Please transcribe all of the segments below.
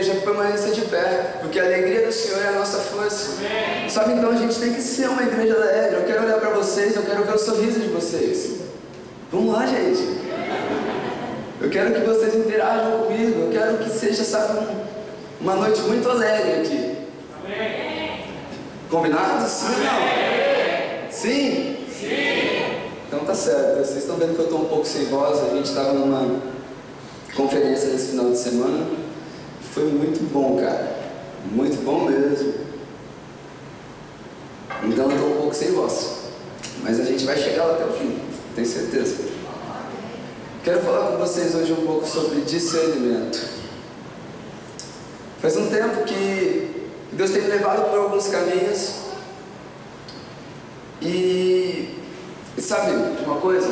igreja permanecer de pé, porque a alegria do Senhor é a nossa força. Sabe, então a gente tem que ser uma igreja alegre. Eu quero olhar para vocês, eu quero ver o sorriso de vocês. Vamos lá, gente. Eu quero que vocês interajam comigo. Eu quero que seja, sabe, um, uma noite muito alegre aqui. Combinado? Sim ou não? Sim? Sim. Então tá certo. Vocês estão vendo que eu estou um pouco sem voz. A gente estava numa conferência nesse final de semana. Foi muito bom, cara. Muito bom mesmo. Então eu estou um pouco sem voz. Mas a gente vai chegar lá até o fim. Tenho certeza. Quero falar com vocês hoje um pouco sobre discernimento. Faz um tempo que Deus tem me levado por alguns caminhos e, e sabe de uma coisa?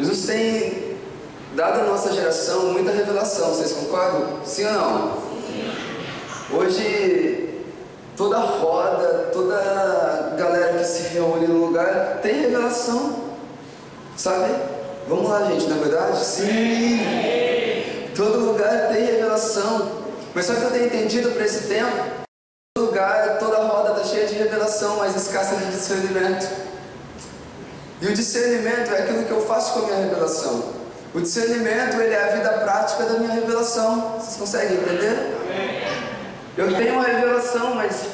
Jesus tem dado à nossa geração muita revelação, vocês concordam? Sim ou não? Hoje, toda roda, toda galera que se reúne no lugar tem revelação, sabe? Vamos lá, gente, na é verdade? Sim! Todo lugar tem revelação. Mas só que eu tenho entendido para esse tempo, lugar, toda roda está cheia de revelação, mas escassa de discernimento. E o discernimento é aquilo que eu faço com a minha revelação. O discernimento ele é a vida prática da minha revelação. Vocês conseguem entender? Eu tenho uma revelação, mas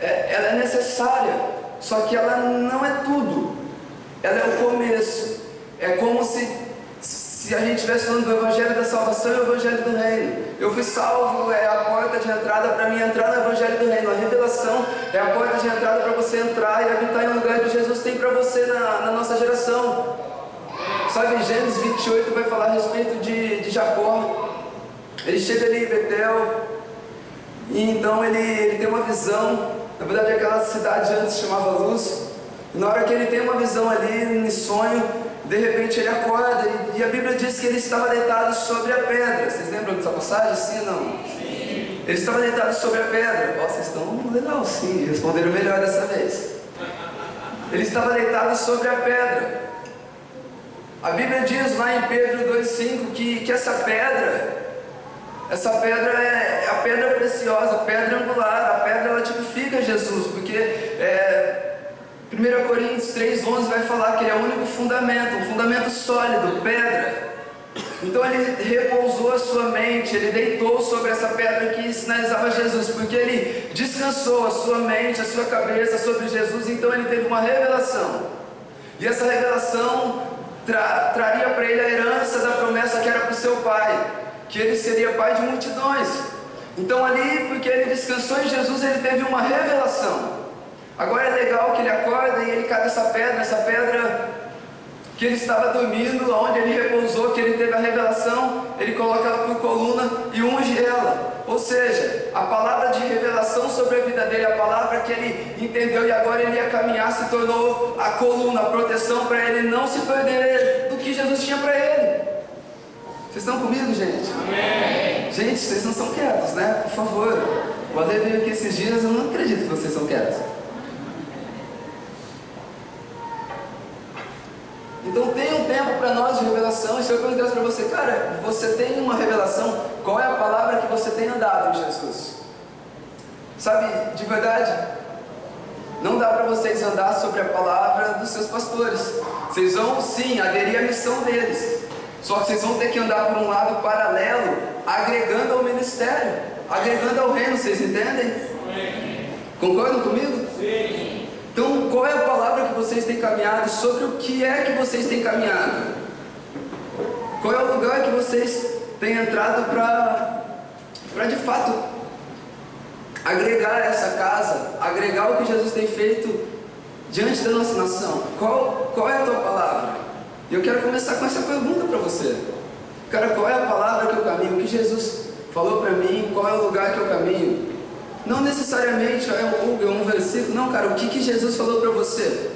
é, ela é necessária. Só que ela não é tudo. Ela é o começo. É como se, se a gente estivesse falando do Evangelho da Salvação e o Evangelho do Reino. Eu fui salvo, é a porta de entrada para mim entrar no Evangelho do Reino. A revelação é a porta de entrada para você entrar e habitar em um lugar que Jesus tem para você na, na, nossa geração. Sabe, Gênesis 28 vai falar a respeito de, de Jacó. Ele chega ali em Betel e então ele, ele tem uma visão. Na verdade, aquela cidade antes chamava Luz. E na hora que ele tem uma visão ali, em sonho, de repente ele acorda e, a Bíblia diz que ele estava deitado sobre a pedra. Vocês lembram dessa passagem? Sim ou não? Sim. Ele estava deitado sobre a pedra. Ó, vocês estão legal, sim, responderam melhor dessa vez. Ele estava deitado sobre a pedra. A Bíblia diz lá em Pedro 2,5 que, que essa pedra, essa pedra é, é a pedra preciosa, a pedra angular, a pedra ela tipifica Jesus, porque é, 1 Coríntios 3,11 vai falar que ele é o único fundamento, um fundamento sólido, pedra. Então ele repousou a sua mente, ele deitou sobre essa pedra que sinalizava Jesus, porque ele descansou a sua mente, a sua cabeça sobre Jesus, então ele teve uma revelação. E essa revelação tra traria para ele a herança da promessa que era para o seu pai, que ele seria pai de multidões. Então ali, porque ele descansou em Jesus, ele teve uma revelação. Agora é legal que ele acorda e ele cata essa pedra, essa pedra que ele estava dormindo, onde ele repousou, que ele teve a revelação, ele coloca ela por coluna e unge ela. Ou seja, a palavra de revelação sobre a vida dele, a palavra que ele entendeu e agora ele ia caminhar, se tornou a coluna, a proteção para ele não se perder do que Jesus tinha para ele. Vocês estão comigo, gente? Amém. Gente, vocês não são quietos, né? Por favor. O Ale veio aqui esses dias, eu não acredito que vocês são quietos. Então tem um tempo para nós de revelação. E se eu perguntasse para você, cara, você tem uma revelação, qual é a palavra que você tem andado em Jesus? Sabe, de verdade, não dá para vocês andar sobre a palavra dos seus pastores. Vocês vão sim aderir à missão deles. Só que vocês vão ter que andar por um lado paralelo, agregando ao ministério, agregando ao reino, vocês entendem? Concordam comigo? Sim. Então, qual é a palavra que vocês têm caminhado? Sobre o que é que vocês têm caminhado? Qual é o lugar que vocês têm entrado para de fato agregar essa casa, agregar o que Jesus tem feito diante da nossa nação? Qual, qual é a tua palavra? E eu quero começar com essa pergunta para você. Cara, qual é a palavra que eu caminho? O que Jesus falou para mim? Qual é o lugar que eu caminho? Não necessariamente é um, é um versículo, não, cara. O que, que Jesus falou para você?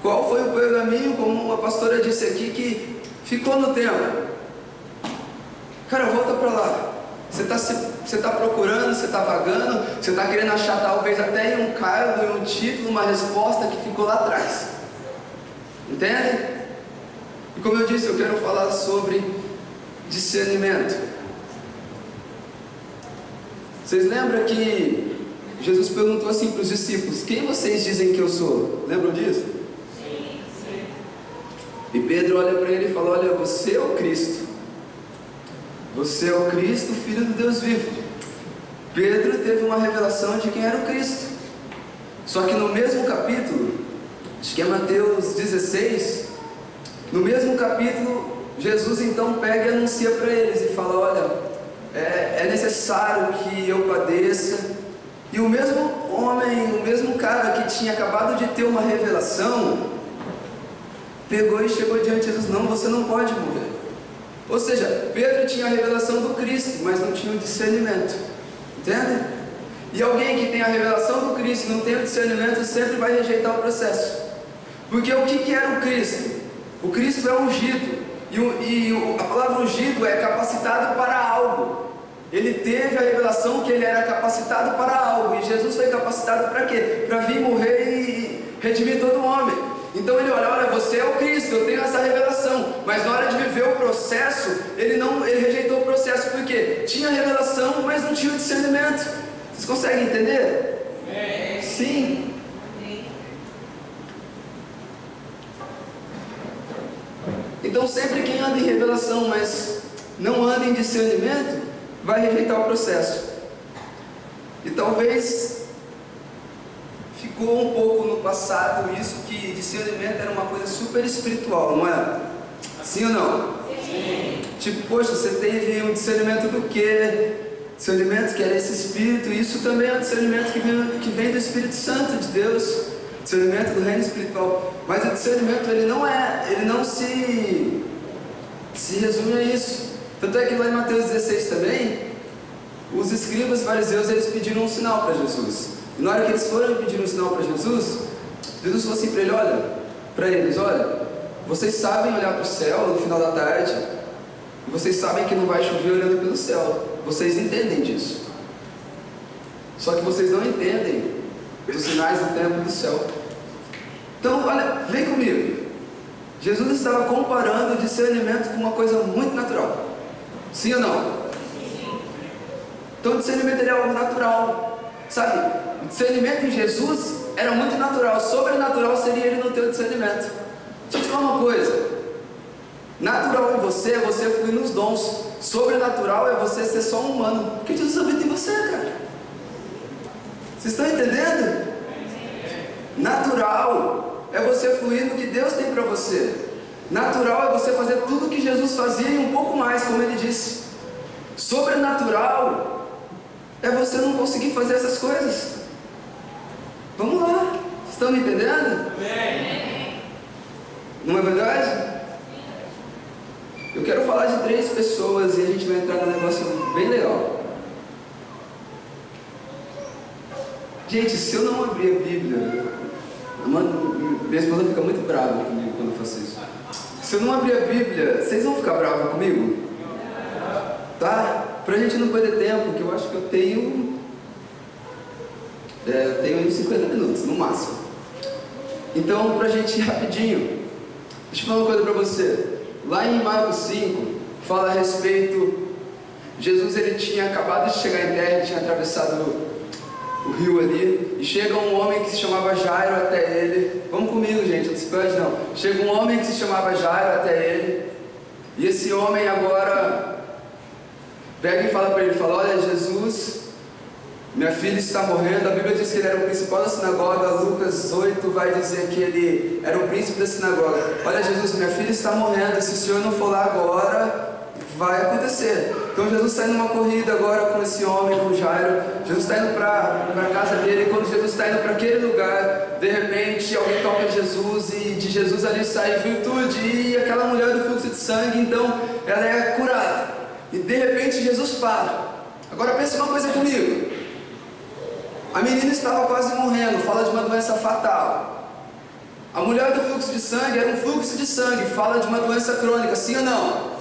Qual foi o pergaminho, como a pastora disse aqui, que ficou no tempo? Cara, volta para lá. Você está você tá procurando, você está vagando, você está querendo achar talvez até um cargo, um título, uma resposta que ficou lá atrás. Entende? E como eu disse, eu quero falar sobre discernimento. Vocês lembram que Jesus perguntou assim para os discípulos: Quem vocês dizem que eu sou? Lembram disso? Sim, sim. E Pedro olha para ele e fala: Olha, você é o Cristo. Você é o Cristo, filho do Deus vivo. Pedro teve uma revelação de quem era o Cristo. Só que no mesmo capítulo, acho que é Mateus 16, no mesmo capítulo, Jesus então pega e anuncia para eles e fala: Olha, é, é necessário que eu padeça. E o mesmo homem, o mesmo cara que tinha acabado de ter uma revelação, pegou e chegou diante de Jesus: Não, você não pode morrer. Ou seja, Pedro tinha a revelação do Cristo, mas não tinha o discernimento. Entende? E alguém que tem a revelação do Cristo e não tem o discernimento sempre vai rejeitar o processo. Porque o que, era o Cristo? O Cristo é ungido. E, o, e a palavra ungido é capacitado para algo. Ele teve a revelação que ele era capacitado para algo. E Jesus foi capacitado para quê? Para vir morrer e redimir todo homem. Então ele olha, olha, você é o Cristo, eu tenho essa revelação. Mas na hora de viver o processo, ele não, ele rejeitou o processo porque tinha revelação, mas não tinha o discernimento. Vocês conseguem entender? Sim. Então, sempre quem anda em revelação, mas não anda em discernimento, vai rejeitar o processo. E talvez ficou um pouco no passado isso que discernimento era uma coisa super espiritual, não é? Sim ou não? Sim. Tipo, poxa, você teve um discernimento do quê? Discernimento que era esse espírito, isso também é um discernimento que vem, que vem do Espírito Santo de Deus discernimento do reino espiritual. Mas o discernimento ele não é, ele não se, se resume a isso. Tanto é que lá em Mateus 16 também, os escribas fariseus eles pediram um sinal para Jesus. E na hora que eles foram pedir um sinal para Jesus, Jesus falou assim para ele, olha, para eles, olha, vocês sabem olhar para o céu no final da tarde, e vocês sabem que não vai chover olhando pelo céu. Vocês entendem disso. Só que vocês não entendem os sinais do tempo do céu. Então, olha, vem comigo. Jesus estava comparando o discernimento com uma coisa muito natural. Sim ou não? Então, o discernimento é algo natural. Sabe? O discernimento em Jesus era muito natural. Sobrenatural seria ele não ter o discernimento. Deixa eu te falar uma coisa. Natural em você é você fluir nos dons. Sobrenatural é você ser só um humano. Porque Jesus habita em você, cara. Vocês estão entendendo? Natural é você fluir no que Deus tem para você. Natural é você fazer tudo o que Jesus fazia e um pouco mais, como ele disse. Sobrenatural é você não conseguir fazer essas coisas. Vamos lá. Estão me entendendo? Não é verdade? Eu quero falar de três pessoas e a gente vai entrar num negócio bem legal. Gente, se eu não abrir a Bíblia, minha esposa fica muito brava comigo quando eu faço isso. Se eu não abrir a Bíblia, vocês vão ficar bravos comigo? Tá? Pra gente não perder tempo, que eu acho que eu tenho. É, eu tenho 50 minutos, no máximo. Então, pra gente ir rapidinho. Deixa eu falar uma coisa para você. Lá em Marcos 5, fala a respeito. Jesus ele tinha acabado de chegar em terra, ele tinha atravessado o, rio ali, e chega um homem que se chamava Jairo até ele. Vamos comigo, gente, não se perde não. Chega um homem que se chamava Jairo até ele, e esse homem agora pega e fala para ele, fala, olha Jesus, minha filha está morrendo. A Bíblia diz que ele era o principal da sinagoga. Lucas 8 vai dizer que ele era o príncipe da sinagoga. Olha, Jesus, minha filha está morrendo. Se o senhor não for lá agora, vai acontecer. Então Jesus está indo numa corrida agora com esse homem, com Jairo. Jesus está indo para a casa dele. E quando Jesus está indo para aquele lugar, de repente alguém toca Jesus e de Jesus ali sai virtude. E aquela mulher do fluxo de sangue, então ela é curada. E de repente Jesus para. Agora pense uma coisa comigo. A menina estava quase morrendo, fala de uma doença fatal. A mulher do fluxo de sangue era um fluxo de sangue, fala de uma doença crônica, sim ou não?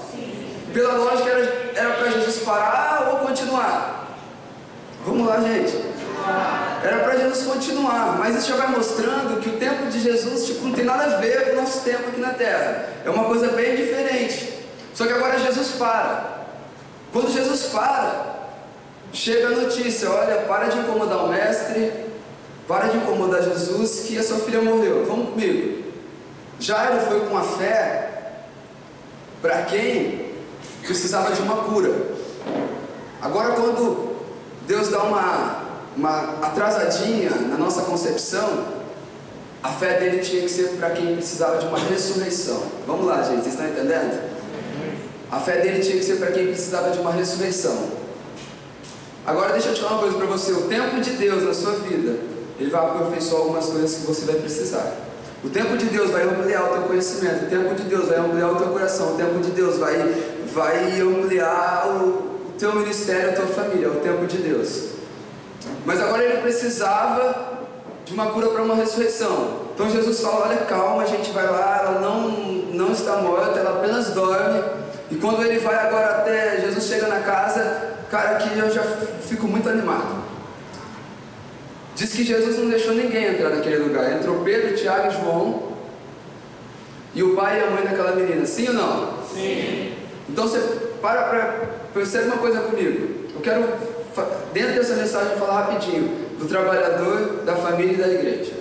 Pela lógica, era para Jesus parar ou continuar? Vamos lá, gente. Era para Jesus continuar, mas isso já vai mostrando que o tempo de Jesus tipo, não tem nada a ver com o nosso tempo aqui na terra. É uma coisa bem diferente. Só que agora Jesus para. Quando Jesus para, Chega a notícia: olha, para de incomodar o mestre, para de incomodar Jesus, que a sua filha morreu. Vamos comigo. Jairo foi com a fé para quem precisava de uma cura. Agora, quando Deus dá uma, uma atrasadinha na nossa concepção, a fé dele tinha que ser para quem precisava de uma ressurreição. Vamos lá, gente, vocês estão entendendo? A fé dele tinha que ser para quem precisava de uma ressurreição. Agora deixa eu te falar uma coisa para você, o tempo de Deus na sua vida, ele vai aperfeiçoar algumas coisas que você vai precisar. O tempo de Deus vai ampliar o teu conhecimento, o tempo de Deus vai ampliar o teu coração, o tempo de Deus vai, vai ampliar o, o teu ministério, a tua família, o tempo de Deus. Mas agora ele precisava de uma cura para uma ressurreição. Então Jesus fala: olha, calma, a gente vai lá, ela não, não está morta, ela apenas dorme. E quando ele vai agora até, Jesus chega na casa, cara, que eu já fico muito animado. Diz que Jesus não deixou ninguém entrar naquele lugar. Entrou Pedro, Tiago e João. E o pai e a mãe daquela menina. Sim ou não? Sim. Então você para para perceber uma coisa comigo. Eu quero, dentro dessa mensagem, falar rapidinho do trabalhador, da família e da igreja.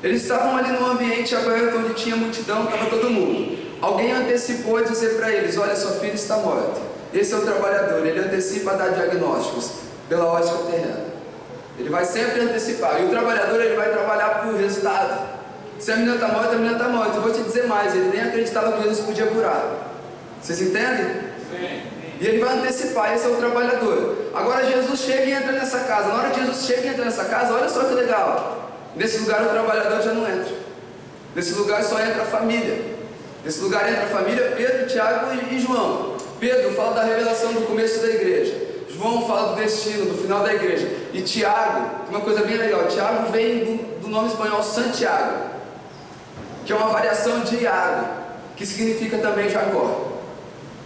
Eles estavam ali no ambiente aberto onde tinha multidão, estava todo mundo. Alguém antecipou a dizer para eles: Olha, sua filha está morta. Esse é o trabalhador, ele antecipa a dar diagnósticos pela ótica terrena. Ele vai sempre antecipar. E o trabalhador ele vai trabalhar por resultado. Se a menina está morta, a menina está morta. Eu vou te dizer mais, ele nem acreditava que Jesus podia curar. Vocês entendem? Sim. E ele vai antecipar, esse é o trabalhador. Agora Jesus chega e entra nessa casa. Na hora que Jesus chega e entra nessa casa, olha só que legal. Nesse lugar o trabalhador já não entra. Nesse lugar só entra a família. Nesse lugar entra a família Pedro, Tiago e João. Pedro fala da revelação do começo da igreja. João fala do destino, do final da igreja. E Tiago, uma coisa bem legal, Tiago vem do, do nome espanhol Santiago, que é uma variação de Iago, que significa também Jacó.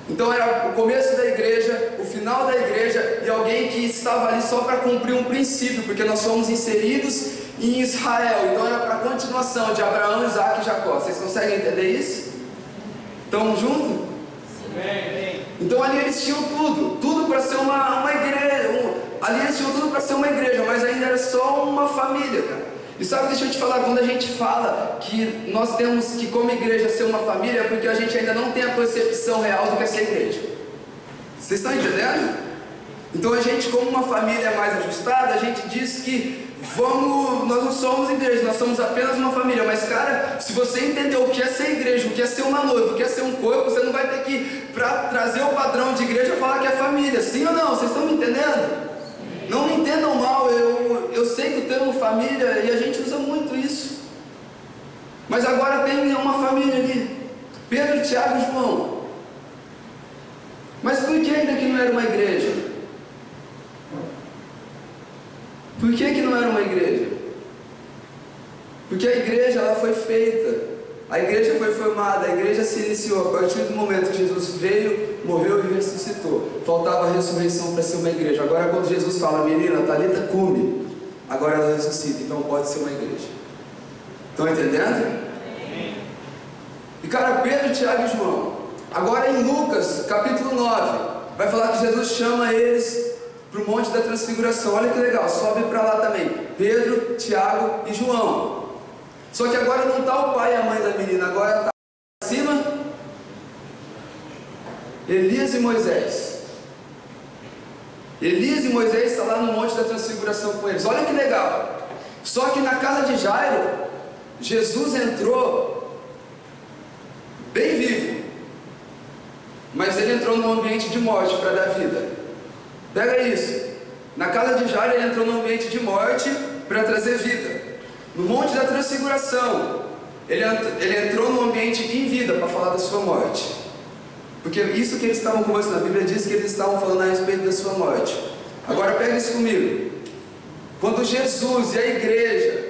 Então era o começo da igreja, o final da igreja e alguém que estava ali só para cumprir um princípio, porque nós somos inseridos em Israel. Então era para a continuação de Abraão, Isaac e Jacó. Vocês conseguem entender isso? Estão juntos? Então ali eles tinham tudo, tudo para ser uma, uma igreja. Um, ali eles tinham tudo para ser uma igreja, mas ainda era só uma família, cara. E sabe, deixa eu te falar, quando a gente fala que nós temos que, como igreja, ser uma família, é porque a gente ainda não tem a percepção real do que é ser igreja. Vocês estão entendendo? Então a gente, como uma família mais ajustada, a gente diz que vamos, nós não somos igreja, nós somos apenas uma família. Mas, cara, se você entender o que é ser igreja, o que é ser uma noiva, o que é ser um corpo, você não vai ter que, para trazer o padrão de igreja, falar que é família. Sim ou não? Vocês estão me entendendo? Não me entendam mal, eu, eu sei que o termo família, e a gente usa muito isso. Mas agora tem uma família ali. Pedro, Tiago e João. Mas por que ainda que não era uma igreja? Por que, que não era uma igreja? Porque a igreja ela foi feita, a igreja foi formada, a igreja se iniciou a partir do momento que Jesus veio, morreu e ressuscitou. Faltava a ressurreição para ser uma igreja. Agora, quando Jesus fala, menina, Talita come, agora ela ressuscita, então pode ser uma igreja. Estão entendendo? E cara, Pedro, Tiago e João. Agora em Lucas, capítulo 9, vai falar que Jesus chama eles para o Monte da Transfiguração. Olha que legal, sobe para lá também. Pedro, Tiago e João. Só que agora não está o pai e a mãe da menina, agora está acima Elias e Moisés. Elias e Moisés estão lá no Monte da Transfiguração com eles. Olha que legal. Só que na casa de Jairo, Jesus entrou bem vivo. Mas ele entrou num ambiente de morte para dar vida. Pega isso. Na casa de Jairo, ele entrou num ambiente de morte para trazer vida. No Monte da Transfiguração, ele, ele entrou num ambiente em vida para falar da sua morte. Porque isso que eles estavam conversando, a Bíblia diz que eles estavam falando a respeito da sua morte. Agora pega isso comigo. Quando Jesus e a igreja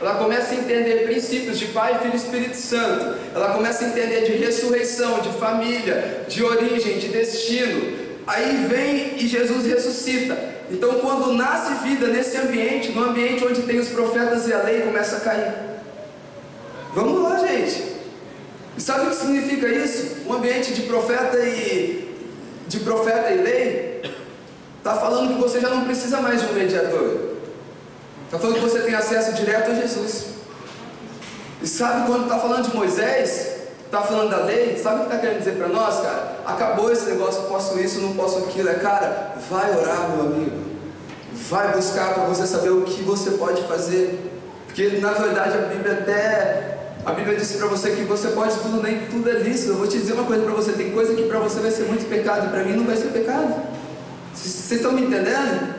ela começa a entender princípios de Pai, Filho e Espírito Santo. Ela começa a entender de ressurreição, de família, de origem, de destino. Aí vem e Jesus ressuscita. Então, quando nasce vida nesse ambiente, no ambiente onde tem os profetas e a lei, começa a cair. Vamos lá, gente. E sabe o que significa isso? Um ambiente de profeta e de profeta e lei está falando que você já não precisa mais de um mediador. Está falando que você tem acesso direto a Jesus. E sabe quando está falando de Moisés? Está falando da lei? Sabe o que está querendo dizer para nós, cara? Acabou esse negócio, posso isso, não posso aquilo. É, cara, vai orar, meu amigo. Vai buscar para você saber o que você pode fazer. Porque na verdade a Bíblia até a Bíblia disse para você que você pode tudo, nem tudo é lícito. Eu vou te dizer uma coisa para você: tem coisa que para você vai ser muito pecado e para mim não vai ser pecado. Vocês estão me entendendo?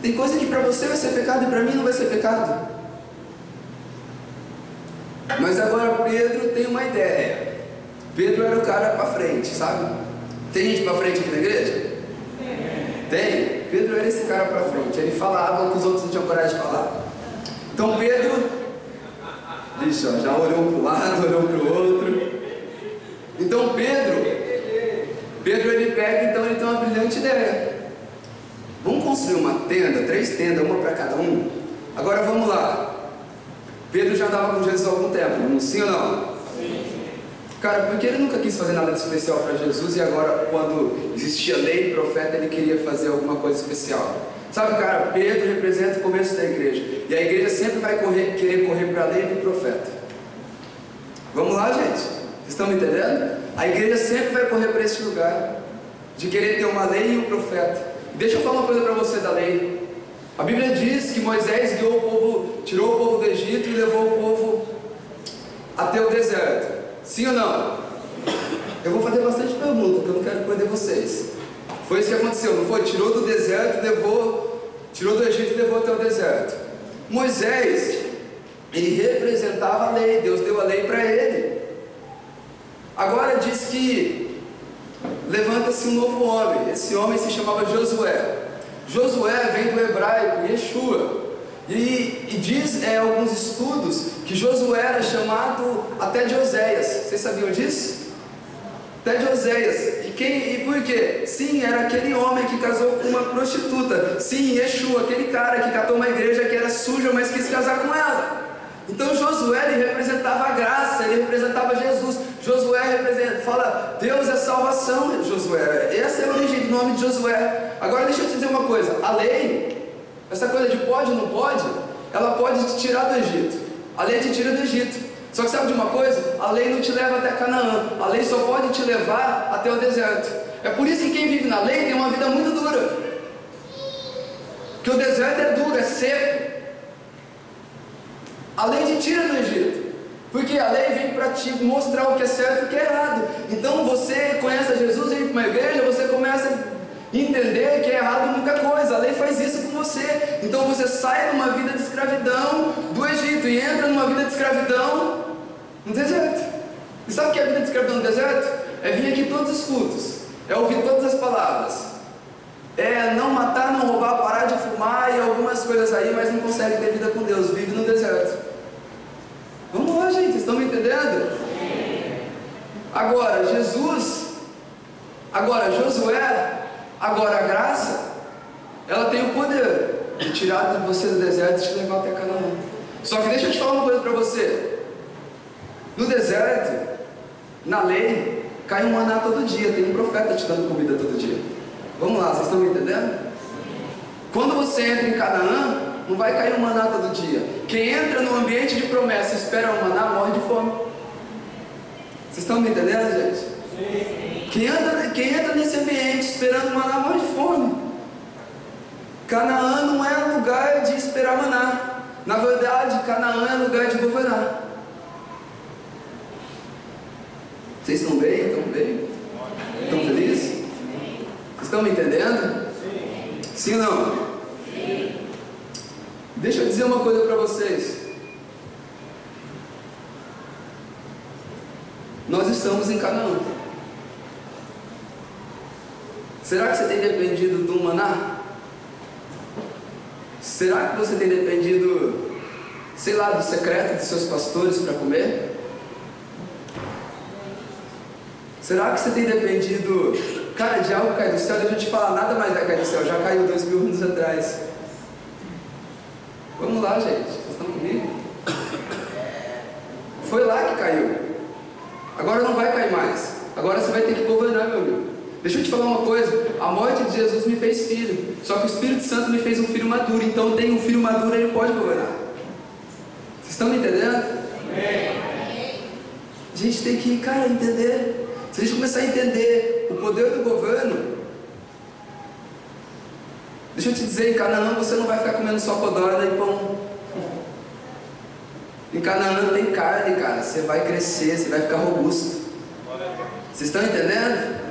Tem coisa que para você vai ser pecado e para mim não vai ser pecado. Mas agora Pedro tem uma ideia. Pedro era o cara para frente, sabe? Tem gente para frente aqui na igreja? Tem. Pedro era esse cara para frente. Ele falava que os outros não tinham coragem de falar. Então Pedro Vixe, ó, já olhou para um lado, olhou para o outro. Então Pedro, Pedro ele pega, então ele tem uma brilhante ideia. Vamos construir uma tenda, três tendas, uma para cada um. Agora vamos lá. Pedro já andava com Jesus há algum tempo, sim ou não? Sim. Cara, porque ele nunca quis fazer nada de especial para Jesus e agora, quando existia lei e profeta, ele queria fazer alguma coisa especial. Sabe, cara, Pedro representa o começo da igreja. E a igreja sempre vai correr, querer correr para a lei do profeta. Vamos lá, gente? Vocês estão me entendendo? A igreja sempre vai correr para esse lugar de querer ter uma lei e um profeta. Deixa eu falar uma coisa para você da lei. A Bíblia diz que Moisés guiou o povo, tirou o povo do Egito e levou o povo até o deserto. Sim ou não? Eu vou fazer bastante perguntas, porque eu não quero perder vocês. Foi isso que aconteceu, não foi? Tirou do deserto, levou, tirou do Egito e levou até o deserto. Moisés, ele representava a lei, Deus deu a lei para ele. Agora diz que levanta-se um novo homem, esse homem se chamava Josué. Josué vem do hebraico Yeshua. E, e diz é, alguns estudos que Josué era chamado até de Oséias. Vocês sabiam disso? Até de Oséias. E, quem, e por quê? Sim, era aquele homem que casou com uma prostituta. Sim, Yeshua, aquele cara que catou uma igreja que era suja, mas quis casar com ela. Então Josué ele representava a graça, ele representava Jesus. Josué representa, fala, Deus é salvação, Josué. Essa é a origem do nome de Josué. Agora deixa eu te dizer uma coisa: a lei, essa coisa de pode ou não pode, ela pode te tirar do Egito. A lei te tira do Egito. Só que sabe de uma coisa? A lei não te leva até Canaã, a lei só pode te levar até o deserto. É por isso que quem vive na lei tem uma vida muito dura. Porque o deserto é duro, é seco. A lei te tira do Egito. Porque a lei vem para te mostrar o que é certo e o que é errado. Então você conhece Jesus, vem para uma igreja, você começa entender que é errado muita coisa. A lei faz isso com você. Então você sai de uma vida de escravidão do Egito e entra numa vida de escravidão no deserto. E sabe o que é a vida de escravidão no deserto? É vir aqui todos os cultos, é ouvir todas as palavras, é não matar, não roubar, parar de fumar e algumas coisas aí, mas não consegue ter vida com Deus, vive no deserto. Vamos lá, gente, estão me entendendo? Agora, Jesus, agora Josué, agora a graça, ela tem o poder de tirar você do deserto e te levar até Canaã. Só que deixa eu te falar uma coisa para você. No deserto, Na lei, cai um maná todo dia, tem um profeta te dando comida todo dia. Vamos lá, vocês estão me entendendo? Quando você entra em Canaã, não vai cair um maná todo dia. Quem entra no ambiente de promessa e espera um maná, morre de fome. Vocês estão me entendendo, gente? Sim. Quem entra, quem entra nesse ambiente esperando maná, morre de fome. Canaã não é lugar de esperar maná. Na verdade, Canaã é lugar de governar. Vocês estão bem? Estão bem? Estão felizes? Vocês estão me entendendo? Sim. Sim ou não? Sim. Deixa eu dizer uma coisa para vocês. Nós estamos em Canaã. Será que você tem dependido do maná? Será que você tem dependido, sei lá, do secreto dos seus pastores para comer? Será que você tem dependido, cara, de algo cair do céu? Deixa eu te falar, nada mais vai cair do céu, já caiu dois mil anos atrás. Vamos lá, gente, vocês estão comigo? Foi lá que caiu. Agora não vai cair mais. Agora você vai ter que governar, meu amigo. Deixa eu te falar uma coisa: a morte de Jesus me fez filho, só que o Espírito Santo me fez um filho maduro. Então, tem um filho maduro, ele pode governar. Vocês estão me entendendo? A gente tem que, cara, entender se a gente começar a entender o poder do governo, deixa eu te dizer, em Canaã você não vai ficar comendo só codorna e pão. Em Canaã tem carne, cara. Você vai crescer, você vai ficar robusto. Vocês estão entendendo?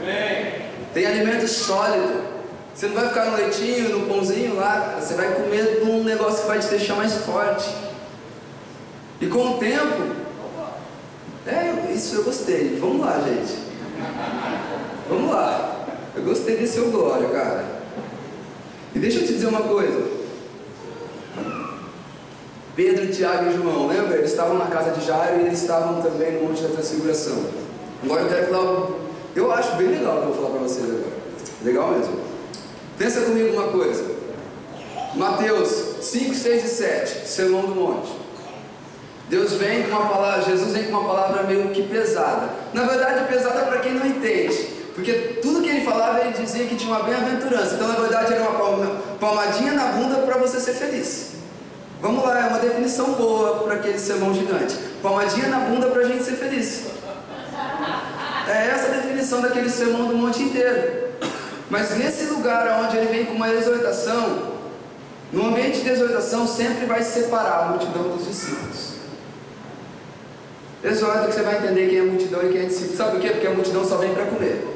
Tem alimento sólido. Você não vai ficar no leitinho, no pãozinho lá. Você vai comer um negócio que vai te deixar mais forte. E com o tempo, é, isso eu gostei. Vamos lá, gente. Vamos lá. Eu gostei desse seu glória, cara. E deixa eu te dizer uma coisa. Pedro, Tiago e João, lembra? Eles estavam na casa de Jairo e eles estavam também no Monte da Transfiguração. Agora eu quero falar. Eu acho bem legal o que eu vou falar para vocês agora. Legal mesmo. Pensa comigo uma coisa. Mateus 5, 6 e 7, Sermão do Monte. Deus vem com uma palavra, Jesus vem com uma palavra meio que pesada. Na verdade, pesada para quem não entende. Porque tudo que ele falava, ele dizia que tinha uma bem-aventurança. Então, na verdade, era uma palmadinha na bunda para você ser feliz. Vamos lá, é uma definição boa para aquele sermão gigante. Palmadinha na bunda para a gente ser feliz. É essa a definição daquele sermão do monte inteiro. Mas nesse lugar onde ele vem com uma exortação, no ambiente de exortação sempre vai separar a multidão dos discípulos. Exorta que você vai entender quem é multidão e quem é discípulo. Sabe por quê? Porque a multidão só vem para comer.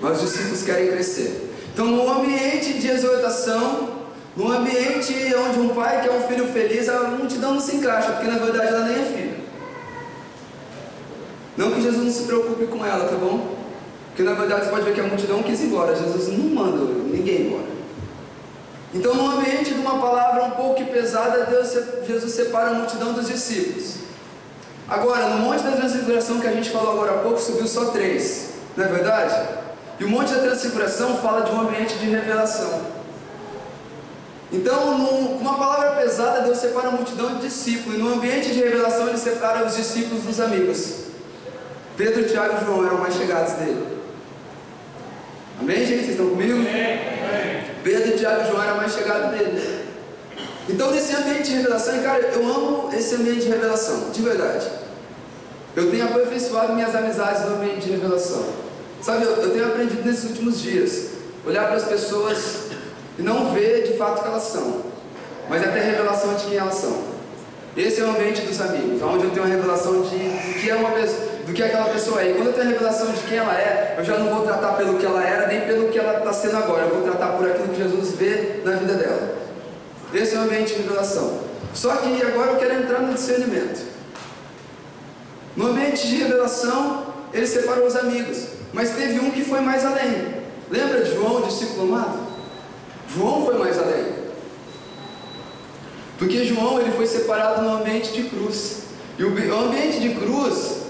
Mas os discípulos querem crescer. Então, no ambiente de exortação, no ambiente onde um pai quer um filho feliz, a multidão não se encaixa, porque na verdade ela nem é filha. Não que Jesus não se preocupe com ela, tá bom? Porque na verdade você pode ver que a multidão quis ir embora. Jesus não manda ninguém embora. Então, no ambiente de uma palavra um pouco pesada, Deus, Jesus separa a multidão dos discípulos. Agora, no Monte da Transfiguração que a gente falou agora há pouco, subiu só três, não é verdade? E o Monte da Transfiguração fala de um ambiente de revelação. Então, com uma palavra pesada, Deus separa a multidão de discípulos, e no ambiente de revelação, Ele separa os discípulos dos amigos. Pedro, Tiago e João eram mais chegados dele. Amém, gente? Vocês estão comigo? Amém. Pedro, Tiago e João eram mais chegados dele. Então, nesse ambiente de revelação, cara, eu amo esse ambiente de revelação, de verdade. Eu tenho aperfeiçoado minhas amizades no ambiente de revelação. Sabe, eu, eu tenho aprendido nesses últimos dias, olhar para as pessoas e não ver de fato o que elas são, mas até revelação de quem elas são. Esse é o ambiente dos amigos, onde eu tenho uma revelação de, de que é uma pessoa do que aquela pessoa é. E quando eu tenho a revelação de quem ela é, eu já não vou tratar pelo que ela era, nem pelo que ela está sendo agora. Eu vou tratar por aquilo que Jesus vê na vida dela. Esse é o ambiente de revelação. Só que agora eu quero entrar no discernimento. No ambiente de revelação, ele separou os amigos. Mas teve um que foi mais além. Lembra de João, o discípulo amado? João foi mais além. Porque João ele foi separado no ambiente de cruz. E o ambiente de cruz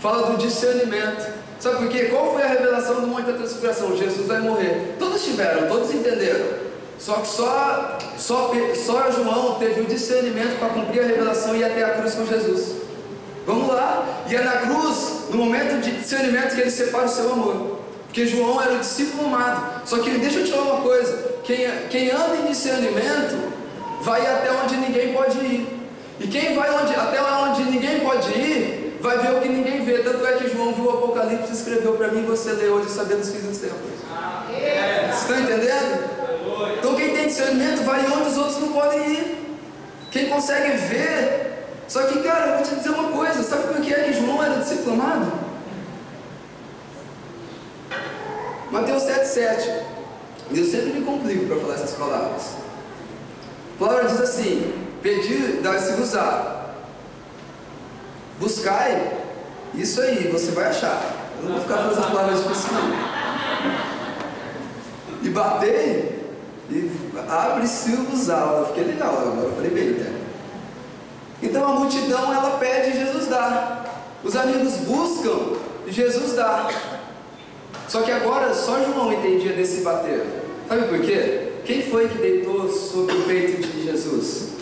fala do discernimento. Sabe por quê? Qual foi a revelação do Monte da Transfiguração? Jesus vai morrer. Todos tiveram, todos entenderam. Só que só, só, só João teve o discernimento para cumprir a revelação e ir até a cruz com Jesus. Vamos lá. E é na cruz, no momento de discernimento, que ele separa o seu amor. Porque João era o discípulo amado. Só que deixa eu te falar uma coisa: quem, quem anda em discernimento vai até onde ninguém pode ir. E quem vai onde, até onde ninguém pode ir, vai ver o que ninguém vê. Tanto é que João viu o Apocalipse e escreveu para mim, você lê hoje sabendo os fins dos tempos. Vocês estão entendendo? Então quem tem discernimento vai onde os outros não podem ir. Quem consegue ver. Só que, cara, eu vou te dizer uma coisa, sabe por que é que João era discípulo amado? Mateus 7,7. Eu sempre me complico para falar essas palavras. A palavra diz assim: Pedir, dar-se-vos-á. Buscai, isso aí, você vai achar. Eu não vou ficar falando as palavras difíceis, não. E batei, e abre-se-vos-á. Eu fiquei legal, agora eu falei bem, né? Então a multidão ela pede e Jesus dá. Os amigos buscam e Jesus dá. Só que agora só João entendia desse bater. Sabe por quê? Quem foi que deitou sobre o peito de Jesus?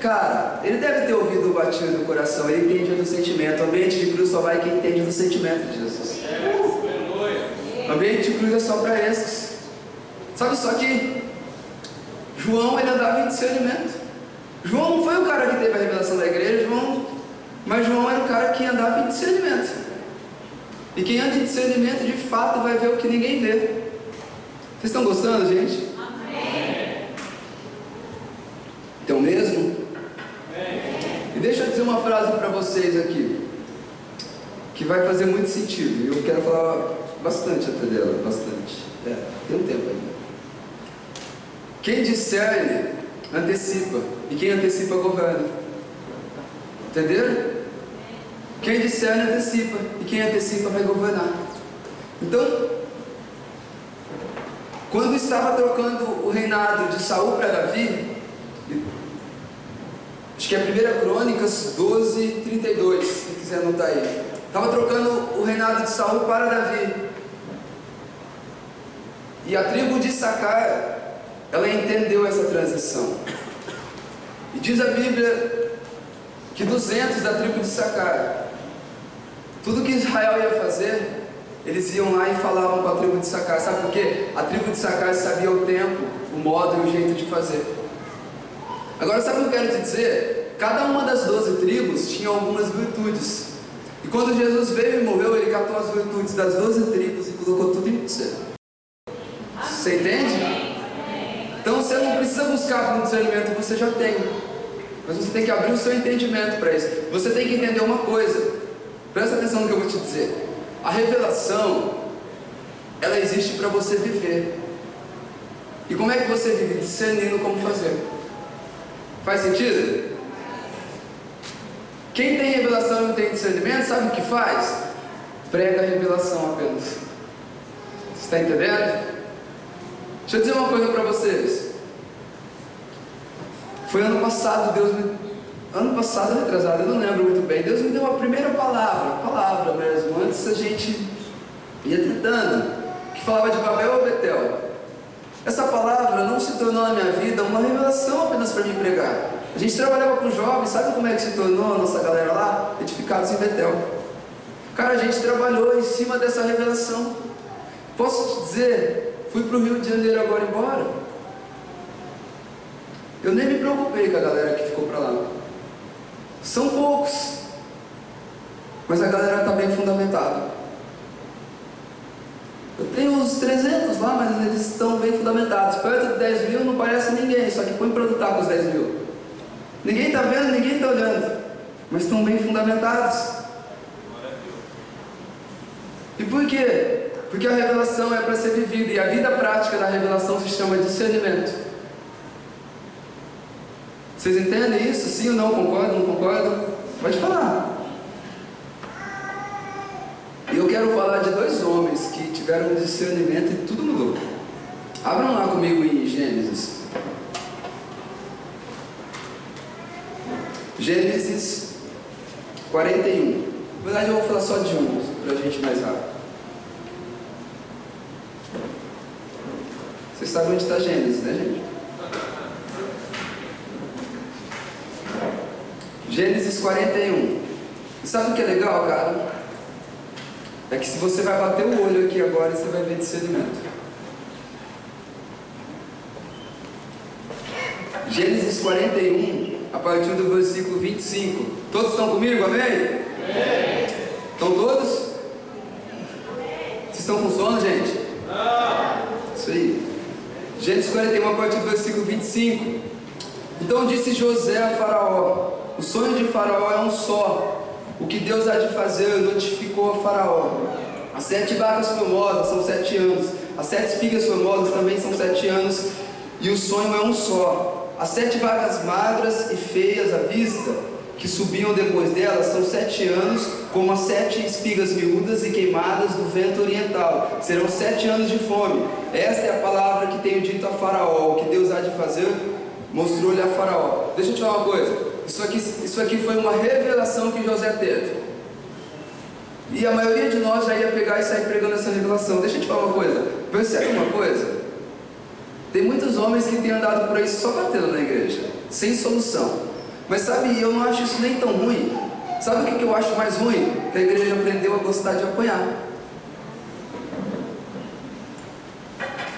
Cara, ele deve ter ouvido o batido do coração, ele entendia do sentimento. O ambiente de cruz só vai quem entende do sentimento de Jesus. O ambiente de cruz é só para esses. Sabe só que João ele andava em discernimento. João não foi o cara que teve a revelação da igreja, João, mas João era o cara que andava em discernimento. E quem anda em discernimento de fato vai ver o que ninguém vê. Vocês estão gostando, gente? Amém. Então mesmo? E deixa eu dizer uma frase para vocês aqui, que vai fazer muito sentido. E eu quero falar bastante até dela, bastante. É, tem um tempo ainda. Quem discerne, antecipa. E quem antecipa, governa. Entenderam? Quem discerne antecipa, e quem antecipa vai governar. Então, quando estava trocando o reinado de Saul para Davi, acho que é 1 Crônicas 12, 32, se quiser anotar aí. Estava trocando o reinado de Saul para Davi. E a tribo de Sacar, ela entendeu essa transição. E diz a Bíblia que 200 da tribo de Sacar tudo que Israel ia fazer, eles iam lá e falavam com a tribo de Sacar. Sabe por quê? A tribo de Sacar sabia o tempo, o modo e o jeito de fazer. Agora, sabe o que eu quero te dizer? Cada uma das doze tribos tinha algumas virtudes. E quando Jesus veio e morreu, ele catou as virtudes das doze tribos e colocou tudo em você. Você entende? Então você não precisa buscar um discernimento você já tem. Mas você tem que abrir o seu entendimento para isso. Você tem que entender uma coisa. Presta atenção no que eu vou te dizer. A revelação, ela existe para você viver. E como é que você vive? Discernindo como fazer. Faz sentido? Quem tem revelação e não tem discernimento, sabe o que faz? Prega a revelação apenas. Você está entendendo? Deixa eu dizer uma coisa para vocês. Foi ano passado, Deus me ano passado, retrasado, eu não lembro muito bem, Deus me deu a primeira palavra, palavra mesmo, antes a gente ia tentando, que falava de Babel ou Betel. Essa palavra não se tornou na minha vida uma revelação apenas para mim pregar. A gente trabalhava com jovens, sabe como é que se tornou a nossa galera lá? Edificados em Betel. Cara, a gente trabalhou em cima dessa revelação. Posso te dizer, fui para o Rio de Janeiro agora embora. Eu nem me preocupei com a galera que ficou para lá. São poucos, mas a galera está bem fundamentada. Eu tenho uns 300 lá, mas eles estão bem fundamentados. Perto de 10 mil não parece ninguém, só que põe para lutar com os 10 mil. Ninguém está vendo, ninguém está olhando, mas estão bem fundamentados. E por quê? Porque a revelação é para ser vivida e a vida prática da revelação se chama discernimento. Vocês entendem isso? Sim ou não? Concordam? Não concordam? Pode falar. E eu quero falar de dois homens que tiveram um discernimento e tudo mudou. Abram lá comigo em Gênesis. Gênesis 41. Na verdade, eu vou falar só de um, para a gente mais rápido. Vocês sabem onde está Gênesis, né, gente? Gênesis 41. E sabe o que é legal, cara? É que se você vai bater o olho aqui agora, você vai ver discernimento. Gênesis 41, a partir do versículo 25. Todos estão comigo? Amém? Amém. Estão todos? Vocês estão com sono, gente? Não. Isso aí. Gênesis 41, a partir do versículo 25. Então disse José a Faraó: O sonho de Faraó é um só. O que Deus há de fazer notificou a Faraó. As sete vacas formosas são sete anos. As sete espigas formosas também são sete anos. E o sonho é um só. As sete vacas magras e feias à vista, que subiam depois delas, são sete anos, como as sete espigas miúdas e queimadas do vento oriental. Serão sete anos de fome. Esta é a palavra que tenho dito a Faraó. O que Deus há de fazer, mostrou-lhe a Faraó. Deixa eu te falar uma coisa. Isso aqui, isso aqui foi uma revelação que José teve. E a maioria de nós já ia pegar e sair pregando essa revelação. Deixa eu te falar uma coisa. Percebe uma coisa? Tem muitos homens que têm andado por aí só batendo na igreja, sem solução. Mas sabe, eu não acho isso nem tão ruim. Sabe o que eu acho mais ruim? Que a igreja aprendeu a gostar de apanhar.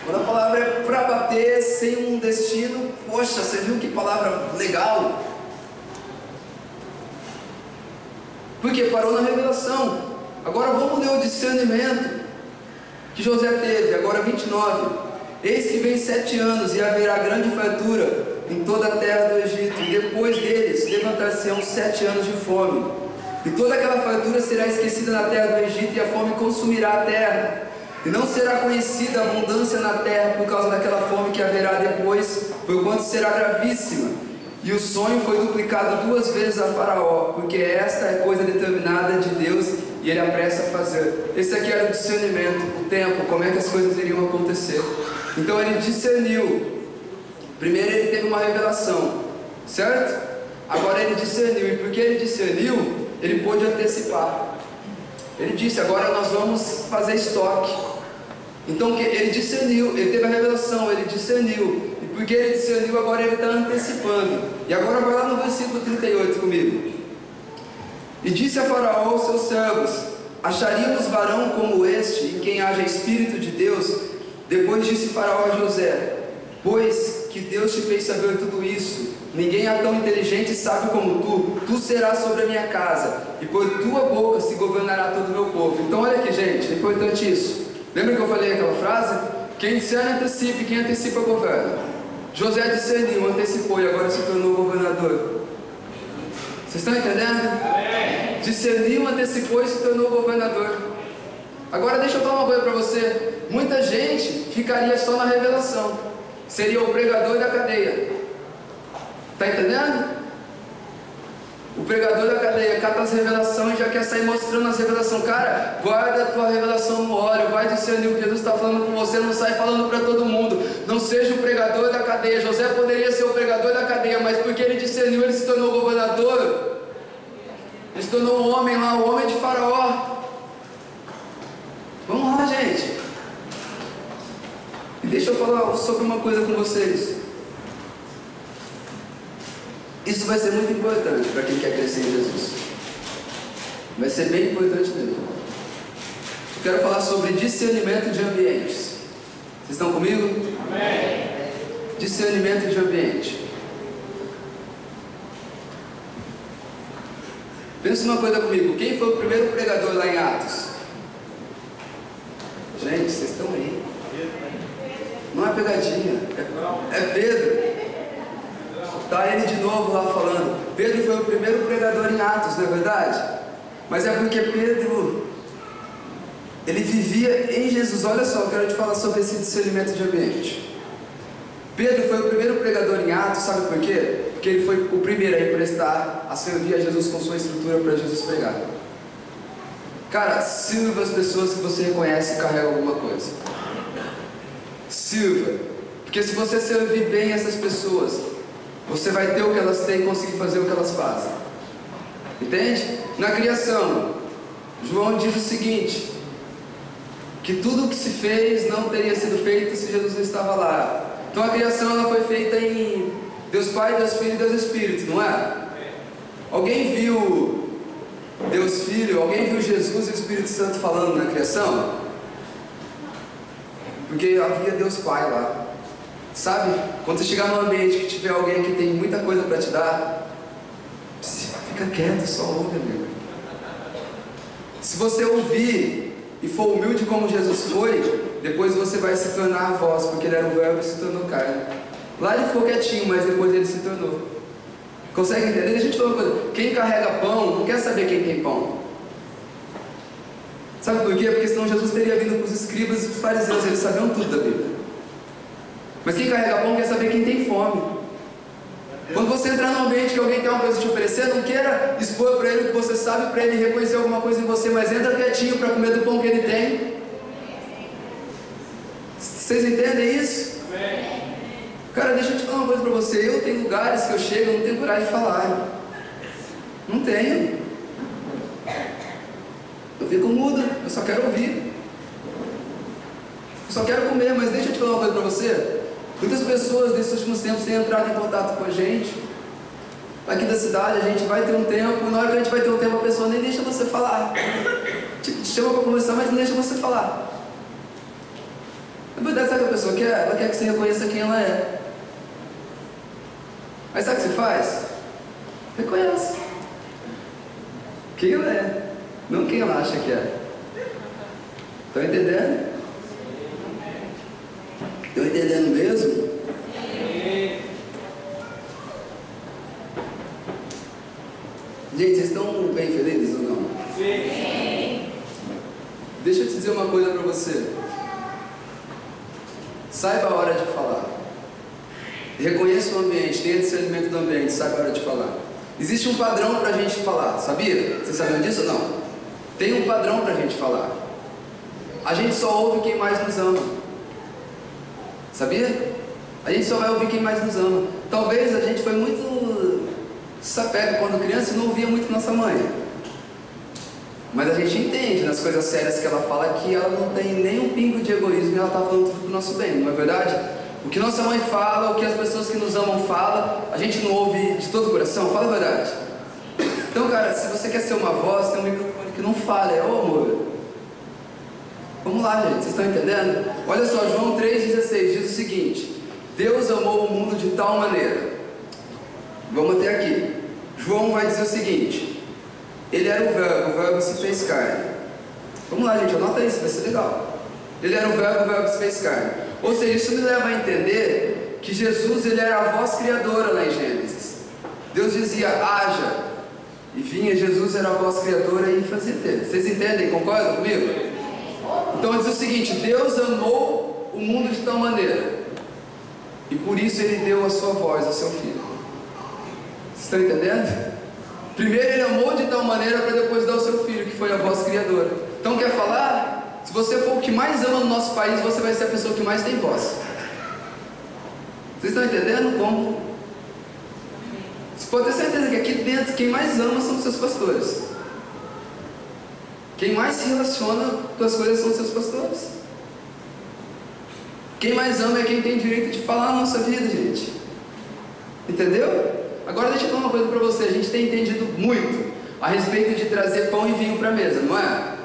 Quando a palavra é para bater sem um destino, poxa, você viu que palavra legal? Porque parou na revelação. Agora vamos ler o discernimento que José teve, agora 29. Eis que vem sete anos e haverá grande fartura em toda a terra do Egito, e depois deles levantar-se-ão sete anos de fome. E toda aquela fartura será esquecida na terra do Egito, e a fome consumirá a terra. E não será conhecida a abundância na terra por causa daquela fome que haverá depois, porquanto será gravíssima e o sonho foi duplicado duas vezes a Faraó, porque esta é coisa determinada de Deus e ele apressa a fazer. Esse aqui era o discernimento, o tempo, como é que as coisas iriam acontecer. Então ele discerniu. Primeiro ele teve uma revelação, certo? Agora ele discerniu, e porque ele discerniu, ele pôde antecipar. Ele disse: agora nós vamos fazer estoque. Então ele discerniu, ele teve a revelação, ele discerniu, porque ele discerniu, agora ele está antecipando. E agora vai lá no versículo 38 comigo. E disse a Faraó aos seus servos: Acharíamos varão como este, em quem haja Espírito de Deus? Depois disse Faraó a José: Pois que Deus te fez saber tudo isso, ninguém é tão inteligente e sábio como tu, tu serás sobre a minha casa, e por tua boca se governará todo o meu povo. Então, olha aqui, gente, é importante isso. Lembra que eu falei aquela frase? Quem discerne antecipa, e quem antecipa governa. José discerniu, antecipou e agora se tornou governador. Vocês estão entendendo? Discerniu, antecipou e se tornou governador. Agora deixa eu falar uma coisa para você. Muita gente ficaria só na revelação. Seria o pregador da cadeia. Está entendendo? O pregador da cadeia cata as revelações e já quer sair mostrando as revelações. Cara, guarda a tua revelação no óleo, vai discernir o que Jesus está falando com você, não sai falando para todo mundo. Não seja o pregador da cadeia. José poderia ser o pregador da cadeia, mas porque ele discerniu, ele se tornou governador. Ele se tornou um homem lá, o homem de Faraó. Vamos lá, gente. Deixa eu falar sobre uma coisa com vocês. Isso vai ser muito importante para quem quer crescer em Jesus. Vai ser bem importante mesmo. Eu quero falar sobre discernimento de ambientes. Vocês estão comigo? Amém. Discernimento de ambiente. Pensa uma coisa comigo. Quem foi o primeiro pregador lá em Atos? Gente, vocês estão aí. Não é pegadinha. É, é Pedro. Está ele de novo lá falando. Pedro foi o primeiro pregador em Atos, não é verdade? Mas é porque Pedro, ele vivia em Jesus. Olha só, eu quero te falar sobre esse discernimento de ambiente. Pedro foi o primeiro pregador em Atos, sabe por quê? Porque ele foi o primeiro a emprestar, a servir a Jesus com sua estrutura para Jesus pregar. Cara, sirva as pessoas que você reconhece e carrega alguma coisa. Sirva. Porque se você servir bem essas pessoas, você vai ter o que elas têm e conseguir fazer o que elas fazem. Entende? Na criação, João diz o seguinte: que tudo o que se fez não teria sido feito se Jesus não estava lá. Então a criação ela foi feita em Deus Pai, Deus Filho e Deus Espírito, não é? Alguém viu Deus Filho, alguém viu Jesus e o Espírito Santo falando na criação? Porque havia Deus Pai lá. Sabe? Quando você chegar num ambiente que tiver alguém que tem muita coisa para te dar, fica quieto, só ouve, amigo. Se você ouvir e for humilde como Jesus foi, depois você vai se tornar a voz, porque ele era o verbo e se tornou carne. Lá ele ficou quietinho, mas depois ele se tornou. Consegue entender? Deixa eu te falar uma coisa. Quem carrega pão não quer saber quem tem pão. Sabe por quê? Porque senão Jesus teria vindo para os escribas e os fariseus, eles sabiam tudo da Bíblia. Mas quem carrega pão quer saber quem tem fome. Quando você entrar num ambiente que alguém tem uma coisa te oferecer, não queira expor para ele o que você sabe, para ele reconhecer alguma coisa em você, mas entra quietinho para comer do pão que ele tem. Vocês entendem isso? Cara, deixa eu te falar uma coisa para você. Eu tenho lugares que eu chego, eu não tenho coragem de falar. Não tenho. Eu fico mudo, eu só quero ouvir. Eu só quero comer, mas deixa eu te falar uma coisa para você. Muitas pessoas nesses últimos tempos têm entrado em contato com a gente. Aqui da cidade a gente vai ter um tempo, na hora que a gente vai ter um tempo, a pessoa nem deixa você falar. Tipo, te chama para conversar, mas não deixa você falar. Na verdade, sabe o que a pessoa quer? Ela quer que você reconheça quem ela é. Mas sabe o que você faz? Reconhece. Quem ela é, não quem ela acha que é. Estão entendendo? Estão entendendo mesmo? Gente, vocês estão bem felizes ou não? Sim. Deixa eu te dizer uma coisa para você. Saiba a hora de falar. Reconheça o ambiente, tenha discernimento do ambiente, saiba a hora de falar. Existe um padrão para a gente falar, sabia? Vocês sabiam disso ou não? Tem um padrão para a gente falar. A gente só ouve quem mais nos ama. Sabia? A gente só vai ouvir quem mais nos ama. Talvez a gente foi muito sapego quando criança e não ouvia muito nossa mãe. Mas a gente entende nas coisas sérias que ela fala que ela não tem nem um pingo de egoísmo e ela está falando tudo para o nosso bem, não é verdade? O que nossa mãe fala, o que as pessoas que nos amam falam, a gente não ouve de todo o coração, fala a verdade. Então, cara, se você quer ser uma voz, tem um microfone que não fala, é o amor. Vamos lá, gente, vocês estão entendendo? Olha só, João 3,16 diz o seguinte: Deus amou o mundo de tal maneira. Vamos até aqui. João vai dizer o seguinte: Ele era o Verbo, o Verbo se fez carne. Vamos lá, gente, anota isso, vai ser legal. Ele era o Verbo, o Verbo se fez carne. Ou seja, isso me leva a entender que Jesus ele era a voz criadora lá em Gênesis. Deus dizia, haja. E vinha, Jesus era a voz criadora e fazia ter. Vocês entendem? Concordam comigo? Então diz o seguinte: Deus amou o mundo de tal maneira, e por isso ele deu a sua voz ao seu filho. Vocês estão entendendo? Primeiro ele amou de tal maneira para depois dar ao seu filho, que foi a voz criadora. Então quer falar? Se você for o que mais ama no nosso país, você vai ser a pessoa que mais tem voz. Vocês estão entendendo como? Pode ter certeza que aqui dentro quem mais ama são os seus pastores. Quem mais se relaciona com as coisas são os seus pastores. Quem mais ama é quem tem direito de falar na nossa vida, gente. Entendeu? Agora deixa eu falar uma coisa para você. A gente tem entendido muito a respeito de trazer pão e vinho para a mesa, não é?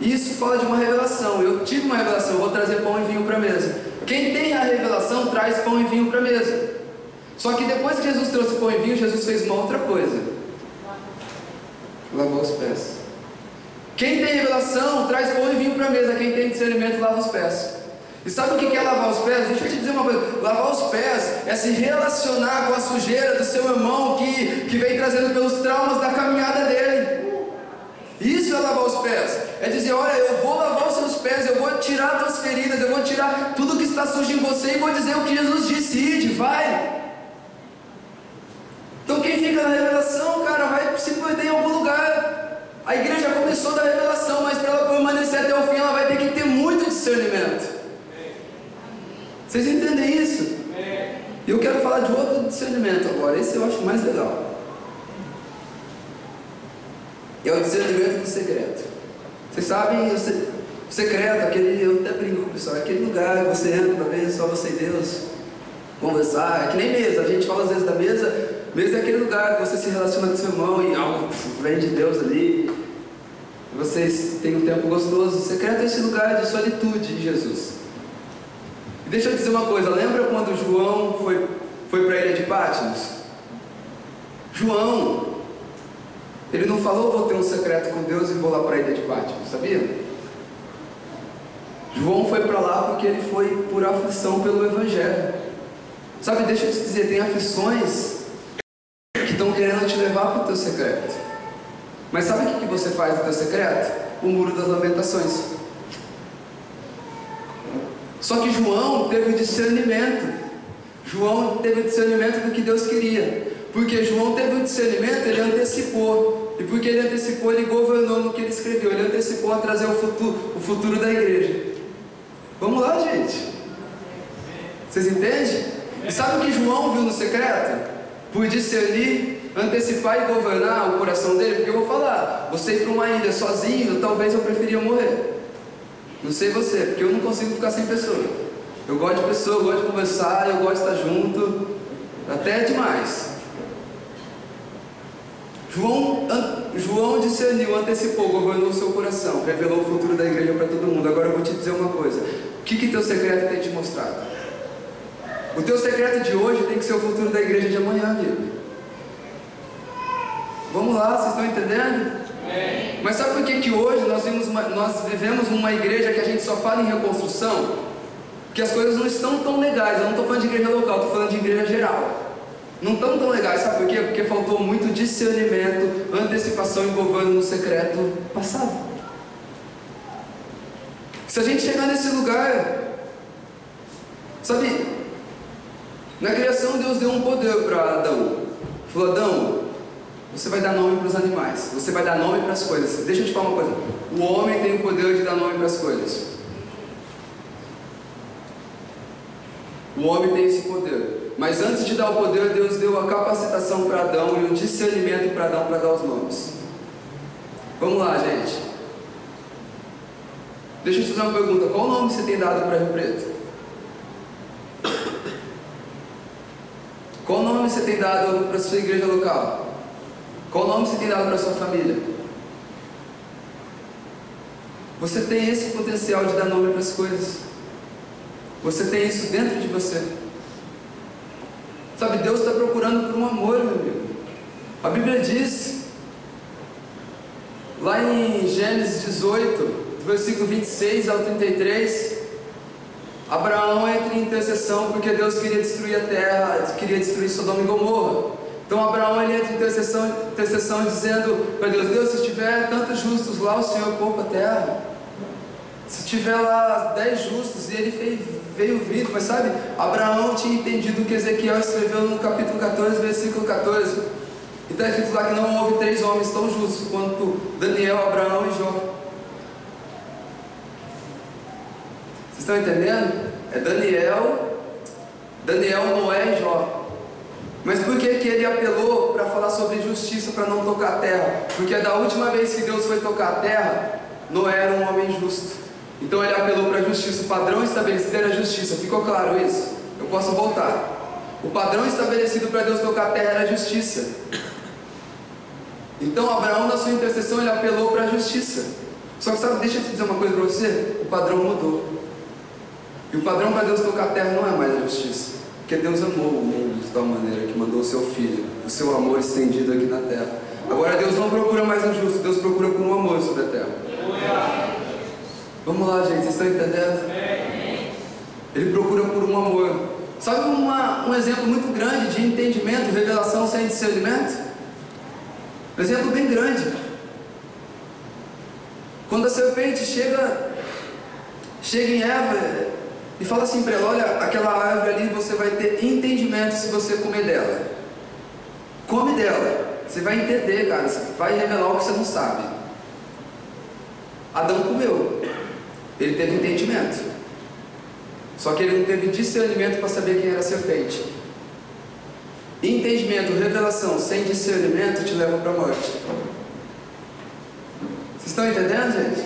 Isso fala de uma revelação. Eu tive uma revelação, vou trazer pão e vinho para a mesa. Quem tem a revelação traz pão e vinho para a mesa. Só que depois que Jesus trouxe pão e vinho, Jesus fez uma outra coisa. Lavou os pés. Quem tem revelação traz pão e vinho para a mesa. Quem tem discernimento lava os pés. E sabe o que é lavar os pés? Deixa eu te dizer uma coisa: lavar os pés é se relacionar com a sujeira do seu irmão que, que vem trazendo pelos traumas da caminhada dele. Isso é lavar os pés. É dizer: olha, eu vou lavar os seus pés, eu vou tirar as tuas feridas, eu vou tirar tudo que está sujo em você e vou dizer o que Jesus disse: vai. Então quem fica na revelação, cara, vai se perder em algum lugar. A igreja começou da revelação, mas para ela permanecer até o fim, ela vai ter que ter muito discernimento. Vocês entendem isso? E eu quero falar de outro discernimento agora. Esse eu acho mais legal. É o discernimento do secreto. Vocês sabem, o secreto, aquele, eu até brinco pessoal, é aquele lugar que você entra para ver só você e Deus conversar. É que nem mesa, a gente fala às vezes da mesa, Mesmo aquele lugar que você se relaciona com seu irmão e algo vem de Deus ali, vocês têm um tempo gostoso. O secreto é esse lugar de solitude em Jesus. E deixa eu dizer uma coisa: lembra quando João foi, foi para a ilha de Patmos? João, ele não falou vou ter um secreto com Deus e vou lá para a ilha de Patmos, sabia? João foi para lá porque ele foi por aflição pelo Evangelho. Sabe, deixa eu te dizer, tem aflições estão querendo te levar para o teu secreto. Mas sabe o que você faz no teu secreto? O muro das lamentações. Só que João teve discernimento. João teve discernimento do que Deus queria. Porque João teve o discernimento, ele antecipou. E porque ele antecipou, ele governou no que ele escreveu. Ele antecipou a trazer o futuro, o futuro da igreja. Vamos lá, gente. Vocês entendem? E sabe o que João viu no secreto? Por discernir, antecipar e governar o coração dele. Porque eu vou falar, você ir para uma ilha sozinho, talvez eu preferia morrer. Não sei você, porque eu não consigo ficar sem pessoa. Eu gosto de pessoa, eu gosto de conversar, eu gosto de estar junto. Até demais. João, João discerniu, antecipou, governou o seu coração, revelou o futuro da igreja para todo mundo. Agora eu vou te dizer uma coisa: o que, que teu secreto tem te mostrado? O teu secreto de hoje tem que ser o futuro da igreja de amanhã, amigo. Vamos lá, vocês estão entendendo? Mas sabe por que, que hoje nós, uma, nós vivemos uma igreja que a gente só fala em reconstrução? Porque as coisas não estão tão legais. Eu não estou falando de igreja local, estou falando de igreja geral não estão tão legais, sabe por quê? Porque faltou muito discernimento, antecipação e governo no secreto passado. Se a gente chegar nesse lugar, sabe, na criação Deus deu um poder para Adão. Falou, Adão, você vai dar nome para os animais, você vai dar nome para as coisas. Deixa eu te falar uma coisa: o homem tem o poder de dar nome para as coisas. O homem tem esse poder. Mas antes de dar o poder, Deus deu a capacitação para Adão e o discernimento para Adão para dar os nomes. Vamos lá, gente. Deixa eu te fazer uma pergunta: qual nome você tem dado para Rio Preto? Qual nome você tem dado para sua igreja local? Qual nome você tem dado para sua família? Você tem esse potencial de dar nome para as coisas. Você tem isso dentro de você. Sabe, Deus está procurando por um amor, meu amigo. A Bíblia diz, lá em Gênesis 18, versículo 26 ao 33, Abraão entra em intercessão porque Deus queria destruir a terra, queria destruir Sodoma e Gomorra. Então Abraão ele entra em intercessão, intercessão dizendo para Deus, Deus, se tiver tantos justos lá, o Senhor poupa a terra. Se tiver lá dez justos, e ele fez, veio vindo, mas sabe, Abraão tinha entendido o que Ezequiel escreveu no capítulo 14, versículo 14. Então é escrito lá que não houve três homens tão justos quanto Daniel, Abraão e Jó. Vocês estão entendendo? É Daniel, Daniel, Noé e Jó. Mas por que, que ele apelou para falar sobre justiça, para não tocar a terra? Porque da última vez que Deus foi tocar a terra, Noé era um homem justo. Então ele apelou para a justiça. O padrão estabelecido era justiça. Ficou claro isso? Eu posso voltar. O padrão estabelecido para Deus tocar a terra era a justiça. Então Abraão, na sua intercessão, ele apelou para a justiça. Só que sabe, deixa eu te dizer uma coisa para você: o padrão mudou. E o padrão para Deus tocar a terra não é mais a justiça. Porque Deus amou o mundo de tal maneira que mandou o seu filho, o seu amor estendido aqui na terra. Agora Deus não procura mais um justo, Deus procura por um amor sobre a terra. Vamos lá, gente, vocês estão entendendo? Ele procura por um amor. Sabe uma, um exemplo muito grande de entendimento, revelação sem discernimento? Um exemplo bem grande. Quando a serpente chega, chega em Eva e fala assim para ela: Olha, aquela árvore ali você vai ter entendimento se você comer dela. Come dela. Você vai entender, cara. Você vai revelar o que você não sabe. Adão comeu. Ele teve entendimento. Só que ele não teve discernimento para saber quem era a serpente. Entendimento, revelação sem discernimento te leva para a morte. Vocês estão entendendo, gente?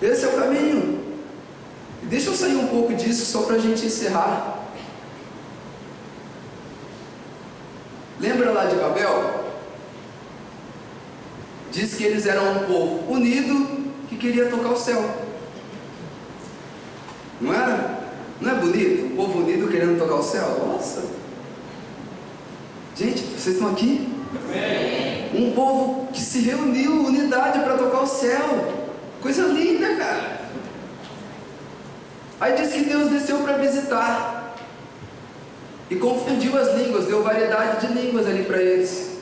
Esse é o caminho. E deixa eu sair um pouco disso só para a gente encerrar. Lembra lá de Babel? Diz que eles eram um povo unido que queria tocar o céu. Não era? Não é bonito? Um povo unido querendo tocar o céu? Nossa! Gente, vocês estão aqui? Um povo que se reuniu, unidade para tocar o céu. Coisa linda, cara. Aí diz que Deus desceu para visitar e confundiu as línguas, deu variedade de línguas ali para eles.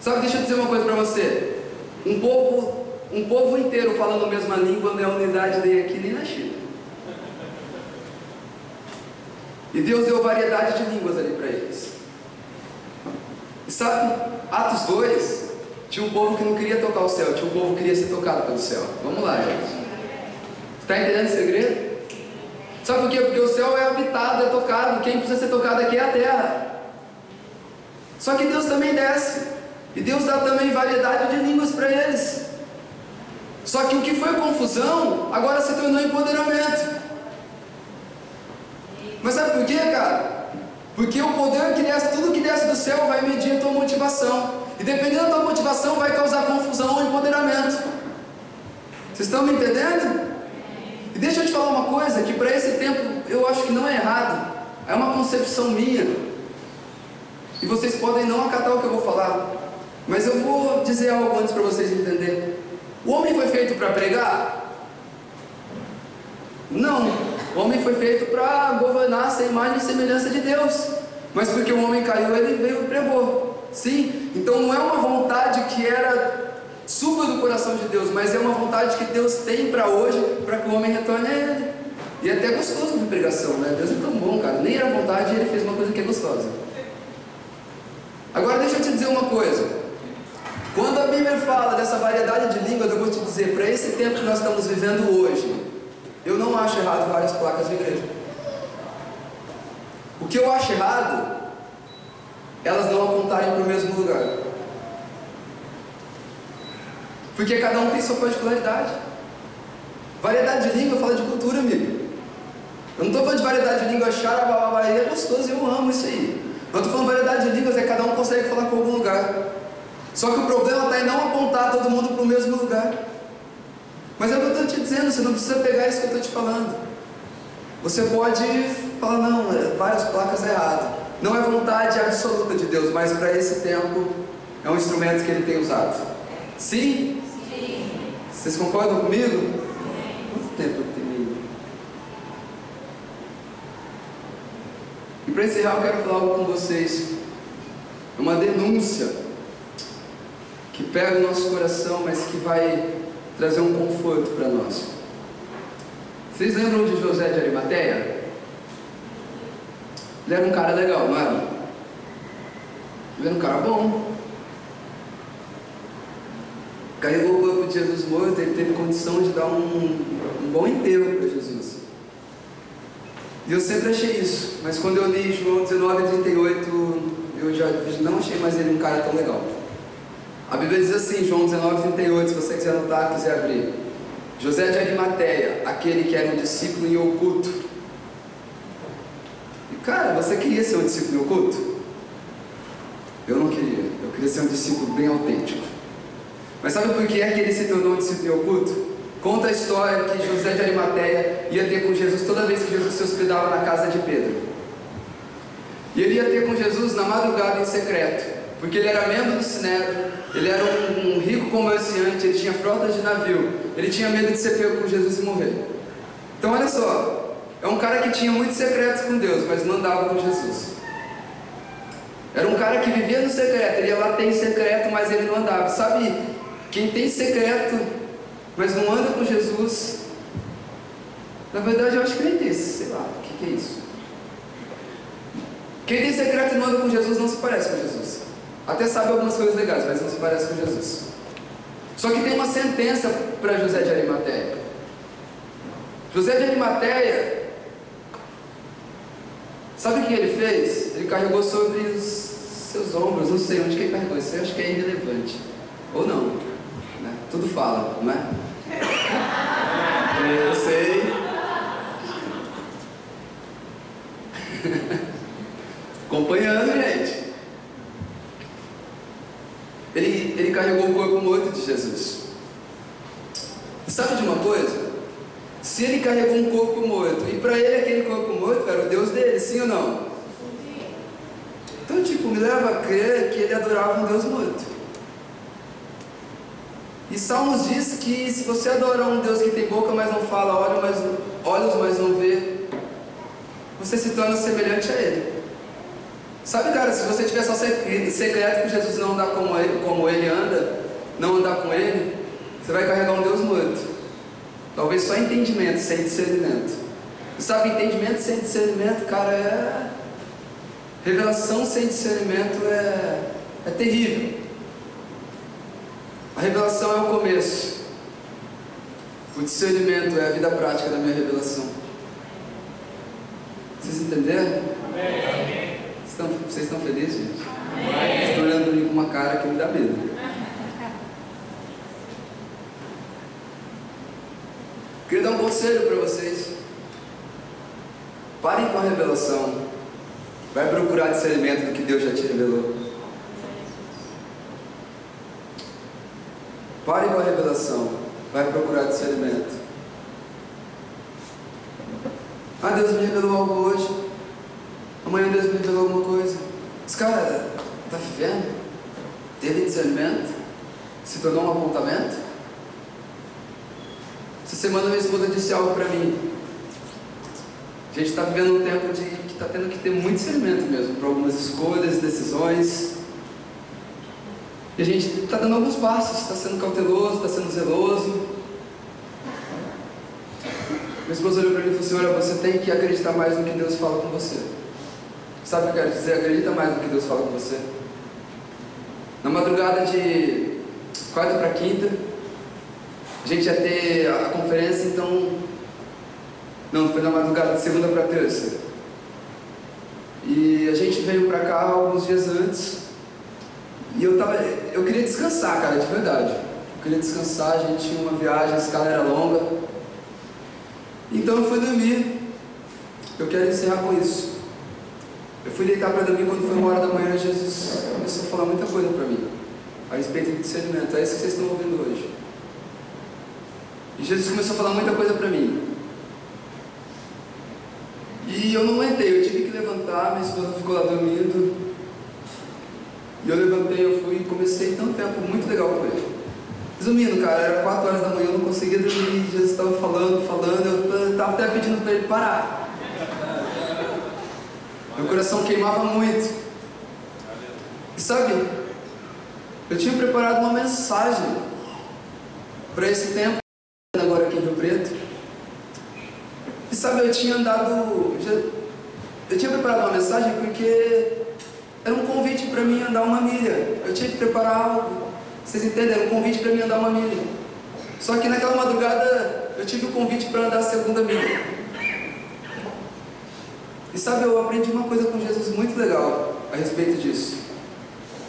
Sabe, deixa eu dizer uma coisa para você. Um povo, um povo inteiro falando a mesma língua não é unidade nem aqui nem na China. E Deus deu variedade de línguas ali para eles. E sabe, Atos 2, tinha um povo que não queria tocar o céu, tinha um povo que queria ser tocado pelo céu. Vamos lá, gente. Está entendendo o segredo? Sabe por quê? Porque o céu é habitado, é tocado. Quem precisa ser tocado aqui é a terra. Só que Deus também desce. E Deus dá também variedade de línguas para eles. Só que o que foi confusão, agora se tornou empoderamento. Mas sabe por quê, cara? Porque o poder que desce, tudo que desce do céu vai medir a tua motivação. E dependendo da tua motivação, vai causar confusão ou empoderamento. Vocês estão me entendendo? E deixa eu te falar uma coisa, que para esse tempo eu acho que não é errado. É uma concepção minha. E vocês podem não acatar o que eu vou falar. Mas eu vou dizer algo antes para vocês entenderem. O homem foi feito para pregar? Não. O homem foi feito para governar essa imagem e semelhança de Deus. Mas porque o homem caiu, ele veio e pregou. Sim? Então não é uma vontade que era suba do coração de Deus, mas é uma vontade que Deus tem para hoje, para que o homem retorne a Ele. E é até gostoso de pregação, né? Deus é tão bom, cara. Nem era vontade e Ele fez uma coisa que é gostosa. Agora deixa eu te dizer uma coisa. Quando a Bíblia fala dessa variedade de línguas, eu vou te dizer, para esse tempo que nós estamos vivendo hoje, eu não acho errado várias placas de igreja. O que eu acho errado, elas não apontarem para o mesmo lugar. Porque cada um tem sua particularidade. Variedade de língua fala de cultura, amigo. Eu não estou falando de variedade de língua, xarabababá, é gostoso, eu amo isso aí. Eu estou falando variedade de línguas, é cada um consegue falar com algum lugar. Só que o problema está em não apontar todo mundo para o mesmo lugar. Mas é o que eu estou te dizendo, você não precisa pegar isso que eu estou te falando. Você pode falar, não, é, várias placas é errado. Não é vontade absoluta de Deus, mas para esse tempo é um instrumento que ele tem usado. Sim. Vocês concordam comigo? Quanto tempo eu tenho? E para encerrar, eu quero falar algo com vocês. É uma denúncia que pega o nosso coração, mas que vai trazer um conforto para nós. Vocês lembram de José de Arimateia? Ele era um cara legal, não era? Ele era um cara bom. Carregou de Jesus morto, ele teve condição de dar um, um bom enterro para Jesus. E eu sempre achei isso, mas quando eu li João 19, 38, eu já não achei mais ele um cara tão legal. A Bíblia diz assim, João 19, 38, se você quiser anotar, quiser abrir. José de Arimateia, aquele que era um discípulo em oculto. E cara, você queria ser um discípulo em oculto? Eu não queria, eu queria ser um discípulo bem autêntico. Mas sabe por que é que ele se tornou um discípulo em oculto? Conta a história que José de Arimateia ia ter com Jesus toda vez que Jesus se hospedava na casa de Pedro. E ele ia ter com Jesus na madrugada em secreto, porque ele era membro do Sinédrio, ele era um, um, rico comerciante, ele tinha frotas de navio, ele tinha medo de ser pego com Jesus e morrer. Então olha só, é um cara que tinha muitos secretos com Deus, mas não andava com Jesus. Era um cara que vivia no secreto, ele ia lá tem secreto, mas ele não andava. Sabe, quem tem secreto, mas não anda com Jesus, na verdade eu acho que nem tem, sei lá, o que, que é isso? Quem tem secreto e não anda com Jesus não se parece com Jesus. Até sabe algumas coisas legais, mas não se parece com Jesus. Só que tem uma sentença para José de Arimateia. José de Arimateia, sabe o que ele fez? Ele carregou sobre os seus ombros, não sei onde que ele carregou, isso eu acho que é irrelevante. Ou não? Tudo fala, não é? Eu sei. Acompanhando, gente. ele, ele carregou o corpo morto de Jesus. Sabe de uma coisa? Se ele carregou um corpo morto, e para ele aquele corpo morto era o Deus dele, sim ou não? Então, tipo, me leva a crer que ele adorava um Deus morto. E Salmos diz que se você adorar um Deus que tem boca, mas não fala, olhos, mas, olhos, mas não vê, você se torna semelhante a Ele. Sabe, cara, se você tiver só secreto que Jesus não andar como ele, como ele anda, não andar com Ele, você vai carregar um Deus morto. Talvez só entendimento, sem discernimento. E sabe, entendimento sem discernimento, cara, é. Revelação sem discernimento é, é terrível. A revelação é o começo. O discernimento é a vida prática da minha revelação. Vocês entenderam? Amém. Estão, vocês estão felizes, gente? Amém. Estou olhando para mim com uma cara que me dá medo. Queria dar um conselho para vocês. Parem com a revelação. Vai procurar discernimento do que Deus já te revelou. Pare com a revelação. Vai procurar discernimento. Ah, Deus me revelou algo hoje. Amanhã Deus me revelou alguma coisa. Esse cara está vivendo? Teve discernimento? Se tornou um apontamento? Essa semana minha esposa disse algo para mim. A gente está vivendo um tempo de que está tendo que ter muito discernimento mesmo para algumas escolhas, decisões. E a gente está dando alguns passos, está sendo cauteloso, está sendo zeloso. Minha esposa olhou para mim e falou assim: Olha, você tem que acreditar mais no que Deus fala com você. Sabe o que eu quero dizer? Acredita mais no que Deus fala com você. Na madrugada de quarta para quinta, a gente ia ter a conferência, então. Não, foi na madrugada de segunda para terça. E a gente veio para cá alguns dias antes. E eu tava, eu queria descansar, cara, de verdade. Eu queria descansar, a gente tinha uma viagem, a escala era longa. Então eu fui dormir. Eu quero encerrar com isso. Eu fui deitar para dormir quando foi uma hora da manhã, Jesus começou a falar muita coisa para mim a respeito de discernimento. É isso que vocês estão ouvindo hoje. E Jesus começou a falar muita coisa para mim. E eu não aguentei, eu tive que levantar, minha esposa ficou lá dormindo. E eu levantei, eu fui e comecei ter um tempo muito legal com ele. Resumindo, cara, era 4 horas da manhã, eu não conseguia dormir, Jesus estava falando, falando, eu estava até pedindo para ele parar. Meu coração queimava muito. E sabe, eu tinha preparado uma mensagem para esse tempo, agora aqui em Rio Preto. E sabe, eu tinha andado. Eu tinha preparado uma mensagem porque era um convite para mim andar uma milha. Eu tinha que preparar algo. Vocês entendem? Era um convite para mim andar uma milha. Só que naquela madrugada eu tive o um convite para andar a segunda milha. E sabe, eu aprendi uma coisa com Jesus muito legal a respeito disso.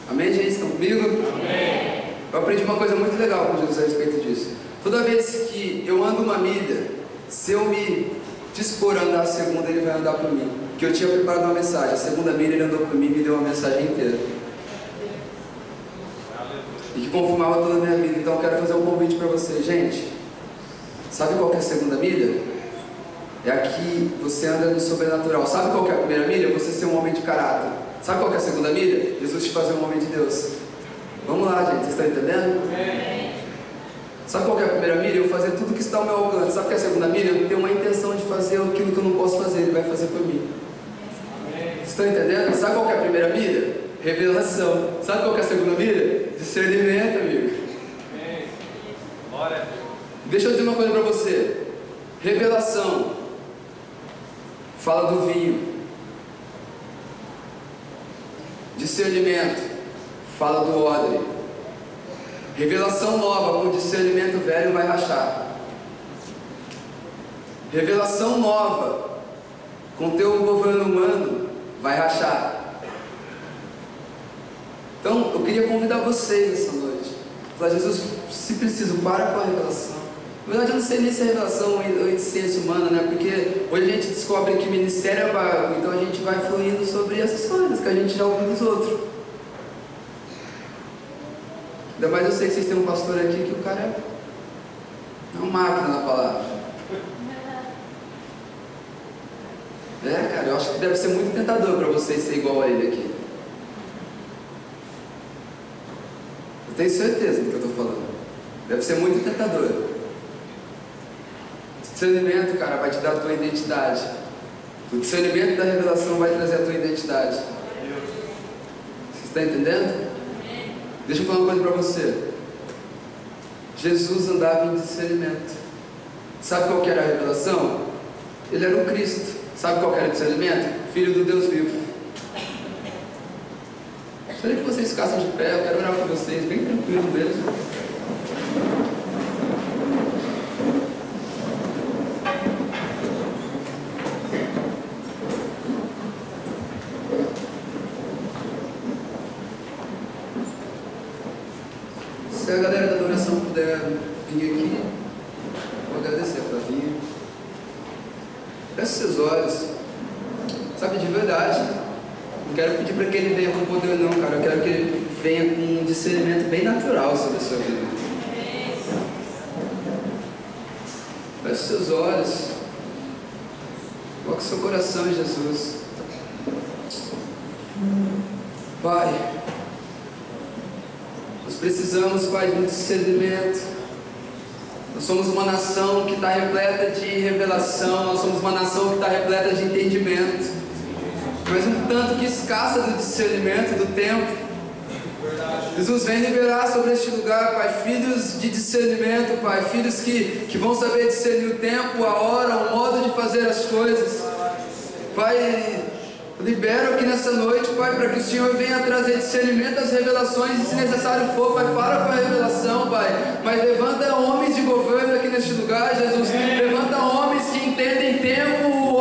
Amém, gente? Estão comigo? Amém. Eu aprendi uma coisa muito legal com Jesus a respeito disso. Toda vez que eu ando uma milha, se eu me dispor a andar a segunda, ele vai andar por mim que eu tinha preparado uma mensagem. A segunda milha ele andou por mim e me deu uma mensagem inteira. E que confirmava toda a minha vida. Então eu quero fazer um convite para você. Gente, sabe qual é a segunda milha? É aqui você anda no sobrenatural. Sabe qual é a primeira milha? Você ser um homem de caráter. Sabe qual é a segunda milha? Jesus te fazer um homem de Deus. Vamos lá, gente. Vocês estão entendendo? Sabe qual é a primeira milha? Eu fazer tudo que está ao meu alcance. Sabe qual é a segunda milha? Eu tenho uma intenção de fazer aquilo que eu não posso fazer. Ele vai fazer por mim. Estão entendendo? Sabe qual é a primeira milha? Revelação. Sabe qual é a segunda milha? Discernimento, amigo. Glória. Deixa eu dizer uma coisa para você. Revelação. Fala do vinho. Discernimento. Fala do odre. Revelação nova com discernimento velho vai rachar. Revelação nova com teu governo humano vai rachar. Então, eu queria convidar vocês essa noite. Falar, Jesus, se preciso, para com a revelação. Na verdade, eu não sei nem se é revelação ou ciência humana, né? Porque hoje a gente descobre que ministério é barco, então a gente vai fluindo sobre essas coisas que a gente já ouviu dos outros. Ainda mais eu sei que vocês têm um pastor aqui que o cara é uma máquina na palavra. É, cara, eu acho que deve ser muito tentador para vocês ser igual a ele aqui. Eu tenho certeza do que eu estou falando. Deve ser muito tentador. O discernimento, cara, vai te dar a tua identidade. O discernimento da revelação vai trazer a tua identidade. Você está entendendo? Deixa eu falar uma coisa para você. Jesus andava em discernimento. Sabe qual que era a revelação? Ele era o Cristo. Sabe qual era o discernimento? Filho do Deus vivo. Gostaria que vocês ficassem de pé, eu quero orar por vocês, bem tranquilo mesmo. Se a galera da adoração puder vir aqui, vou agradecer a Flavinha. Feche seus olhos. Sabe, de verdade. Não quero pedir para que ele venha com poder, não, cara. Eu quero que ele venha com um discernimento bem natural sobre a sua vida. Feche seus olhos. Coloque seu coração em Jesus. Pai, nós de um discernimento. Nós somos uma nação que está repleta de revelação, nós somos uma nação que está repleta de entendimento, mas um tanto que escassa do discernimento do tempo. Jesus vem liberar sobre este lugar, Pai, filhos de discernimento, Pai, filhos que, que vão saber discernir o tempo, a hora, o modo de fazer as coisas. Pai, libero aqui nessa noite, Pai, para que o Senhor venha trazer discernimento às revelações e, se necessário for, Pai, para com a revelação, Pai. Mas levanta homens de governo aqui neste lugar, Jesus. Levanta homens que entendem tempo